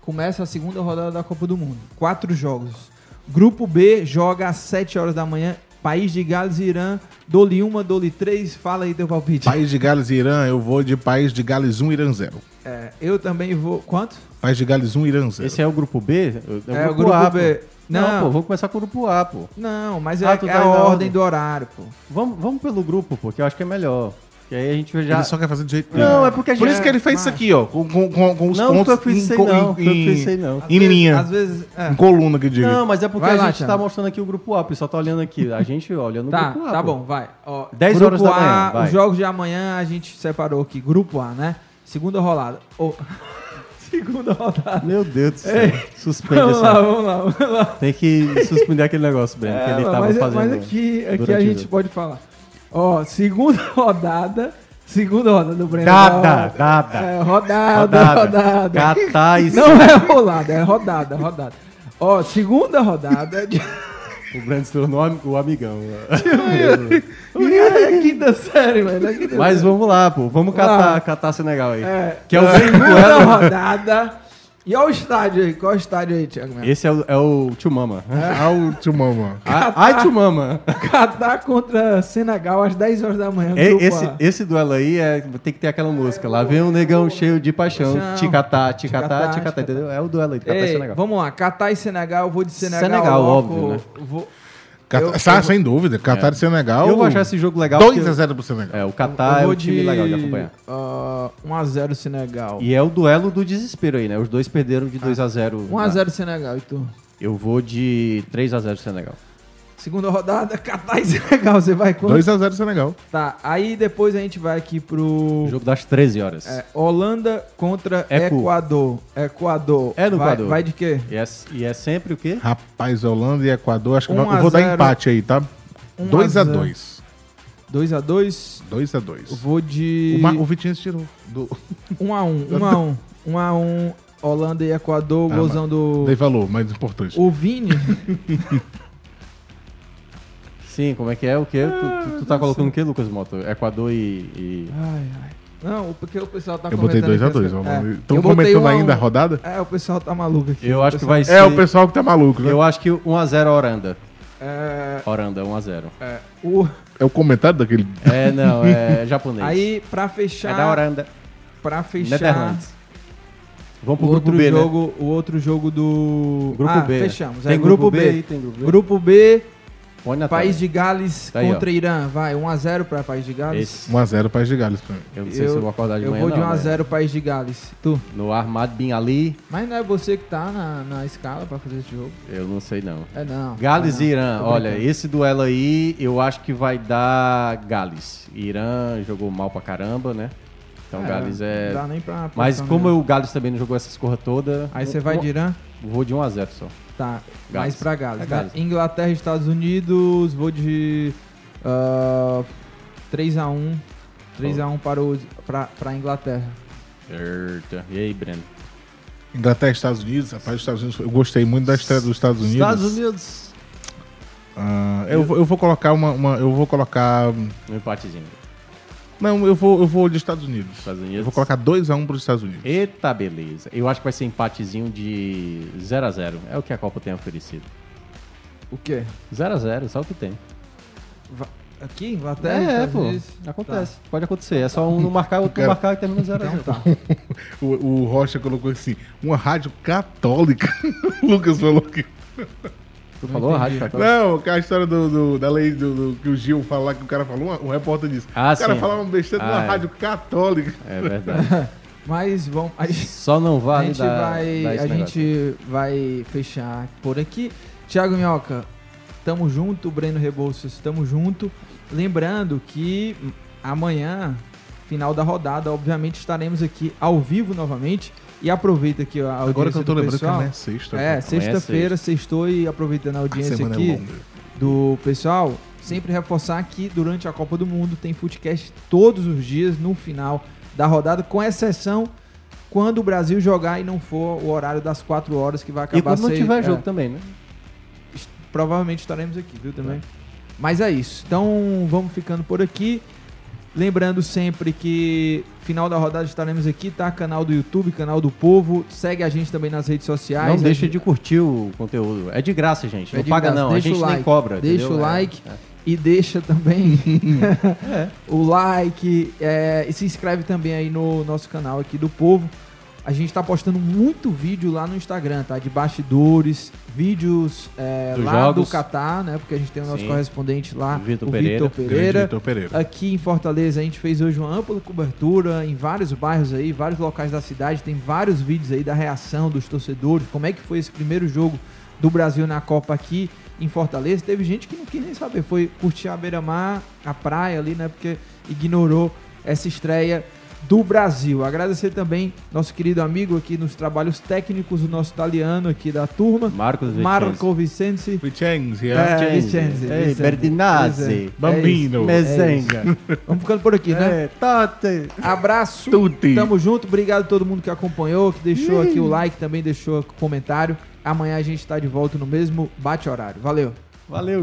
começa a segunda rodada da Copa do Mundo. Quatro jogos. Grupo B joga às 7 horas da manhã. País de Gales e Irã. Dole uma, dole três. Fala aí teu palpite. País de Gales e Irã, eu vou de País de Gales 1, Irã 0. É, eu também vou. Quanto? País de Gales 1, Irã 0. Esse é o grupo B? É, o grupo A, B. pô. Não, Não. pô, vamos começar com o grupo A, pô. Não, mas é, Ah, tu é tá a indo na ordem ordem. do horário, pô. Vamos, vamos pelo grupo, porque eu acho que é melhor. Que aí a gente já. Ele só quer fazer do jeito dele. Não, é porque a gente. Por isso que ele fez isso aqui, ó. Com, com, com, com os Não, pontos que em, não, em, que em- pensei, não. Em linha. Às vezes. é. Em coluna, que eu digo. Não, mas é porque Vai a lá, gente Thiago. tá mostrando aqui o grupo A, o pessoal tá olhando aqui. A gente olha no Tá, grupo A. tá bom, vai. Ó, 10 grupo horas da A, manhã, vai. Os jogos de amanhã a gente separou aqui. Grupo A, né? Segunda rolada. Ô, Segunda rodada. Meu Deus do céu. Ei, Suspende Vamos essa. lá, vamos lá, vamos lá. Tem que suspender aquele negócio, Breno, que É, ele tava mas, fazendo. mas aqui, aqui a gente pode falar. Ó, segunda rodada. Segunda rodada do Breno. Dada, Ó, dada. É, rodada, rodada. Catar e Não é rolada, é rodada, rodada. Ó, segunda rodada. de- O Breno se tornou o amigão. É quinta série, mano. É Mas vamos lá, pô. Vamos catar, catar Senegal aí. É, Que é o segunda rodada. E olha o estádio aí. Qual é o estádio aí, Thiago? Melo? Esse é o, é o Chumama. Ah, o tio Mama. Ah, Ai, Chumama. Catar contra Senegal às 10 horas da manhã. E- grupo Esse, A. esse duelo aí é, tem que ter aquela música. Lá vem um negão cheio de paixão. Ticatá, ticatá, Ticatá, entendeu? É o duelo aí de Catar e Ei, Senegal. vamos lá, Catar e Senegal, eu vou de Senegal. Senegal, logo, óbvio, né? Vou, Cata- Eu- Sa- eu- sem dúvida. Catar e Senegal. Eu vou achar esse jogo legal. 2 porque- a 0 pro Senegal. É, o Catar é um time legal de acompanhar. ah, 1x0 Senegal. E é o duelo do desespero aí, né? Os dois perderam de 2x0. 1x0 Senegal, e tu? Eu vou de 3x0 Senegal. Segunda rodada, Catar e Senegal. Você vai quanto? 2x0 Senegal. Tá, aí depois a gente vai aqui pro. Jogo das 13 horas. É, Holanda contra Eco. Equador. Equador. É no vai, Equador. Vai de quê? E é, e é sempre o quê? Rapaz, Holanda e Equador, acho que eu vou dar empate aí, tá? Um a 2x2. 2x2. 2x2. Vou de. O, Ma- o Vitinho se tirou. Do... 1x1. 1x1. 1x1. Holanda e Equador. Ah, golzão do. Dei valor, mais importante. O Vini. Sim, como é que é? O quê? Tu, tu- tu tá colocando o quê, Lucas Moto? Equador e. e- Ai, ai. Não, porque o pessoal tá Eu botei comentando 2 a aqui 2, as- vamos- É, tão eu botei comentando um a ainda um. a rodada? É, o pessoal tá maluco aqui. Eu acho que pessoal- vai ser. É, o pessoal que tá maluco, né? Eu acho que 1x0 Oranda. É, Oranda, 1x0. é, o... É o comentário daquele. É, não, é japonês. Aí, pra fechar. É da Oranda. Pra fechar. Netherlands. Vamos pro o grupo outro B, né? jogo, O outro jogo do. Grupo ah, B. fechamos. Tem é grupo, B. aí, tem grupo B. Grupo B. Põe na País tela. de Gales Tá aí, contra ó. Irã. Vai, 1x0 pra País de Gales. Esse. 1x0 País de Gales pra mim. Eu não sei se eu vou acordar de eu manhã, vou de não, 1x0 País de Gales. Tu. No Armado Bin Ali, Mas não é você que tá na, na escala pra fazer esse jogo. eu não sei não. É não. Gales é e não. Irã. Tô Olha, brincando. esse duelo aí, eu acho que vai dar Gales. Irã jogou mal pra caramba, né? Então É, Gales é. Não dá nem pra. Mas como no- o Gales também não jogou essas corra toda. Aí você eu- vai eu- de Irã? Vou de 1x0 só. Tá, Gales. mais pra Gales. É tá? Gales. Inglaterra e Estados Unidos, vou de ah, 3x1. 3x1 para, os, pra, pra Inglaterra. Eita. E aí, Breno? Inglaterra e Estados Unidos. Rapaz, os Estados Unidos. Eu gostei muito da estreia dos Estados Unidos. Estados Unidos. Ah, eu, vou- eu vou colocar uma, uma- Eu vou colocar. Um empatezinho. Não, eu vou, eu vou de Estados Unidos. Estados Unidos. Eu vou colocar 2x1 pros Estados Unidos. Eita, beleza. Eu acho que vai ser empatezinho de 0x0. É o que a Copa tem oferecido. O quê? 0x0, só o que tem. Va- Aqui, Inglaterra? É, Estados pô. Unidos? Acontece. Pode acontecer. É só um não marcar, outro não marcar e termina 0x0. Então tá. O, o Rocha colocou assim: uma rádio católica. o Lucas falou que. Tu falou a rádio católica? Não, que a história do, do- da lei do, do- que o Gil fala lá, que o cara falou, um repórter disse. Ah, o cara sim. falava uma besteira de uma Ah, é. rádio católica. É verdade. Mas vamos. A gente, Só não a vale gente, dar, vai, dar a negócio. gente vai fechar por aqui. Thiago Minhoca, tamo junto. Breno Rebouças, tamo junto. Lembrando que amanhã, final da rodada, obviamente estaremos aqui ao vivo novamente. E aproveita aqui a audiência Agora que eu tô do lembrando que pessoal. amanhã é sexta. É, pô. sexta-feira, sextou e aproveitando a audiência semana é aqui longa. do pessoal, sempre reforçar que durante a Copa do Mundo tem futecast todos os dias no final da rodada, com exceção quando o Brasil jogar e não for o horário das 4 horas que vai acabar E quando não ser- tiver é, jogo também, né? provavelmente estaremos aqui, viu também. Mas é isso. Então vamos ficando por aqui. Lembrando sempre que final da rodada estaremos aqui, tá? Canal do YouTube, canal do Povo. Segue a gente também nas redes sociais. Não A deixa de curtir o conteúdo. É de graça, gente. É não paga graça. não. Deixa a gente o nem like. cobra. Deixa entendeu? o É, like. é. E deixa também É. o like. é, e se inscreve também aí no nosso canal aqui do Povo. A gente tá postando muito vídeo lá no Instagram, tá? De bastidores, vídeos é, lá jogos. do Catar, né? Porque a gente tem o nosso Sim. correspondente lá, Vitor o Pereira. Vitor Pereira. Pereira. Aqui em Fortaleza a gente fez hoje uma ampla cobertura em vários bairros aí, vários locais da cidade. Tem vários vídeos aí da reação dos torcedores, como é que foi esse primeiro jogo do Brasil na Copa aqui em Fortaleza. Teve gente que não quis nem saber, foi curtir a beira-mar, a praia ali, né? Porque ignorou essa estreia do Brasil. Agradecer também nosso querido amigo aqui nos trabalhos técnicos, o nosso italiano aqui da turma, Marcos Vicenzi. Marco Vicenzi. Vicenzi, É, é. Vicenzi, Ei. Berdinazzi. Bambino. É isso, é isso. Vamos ficando por aqui, né? É, Totti. Abraço. Tutti. Tamo junto. Obrigado a todo mundo que acompanhou, que deixou aqui o like, também deixou comentário. Amanhã a gente tá de volta no mesmo bate-horário. Valeu. Valeu.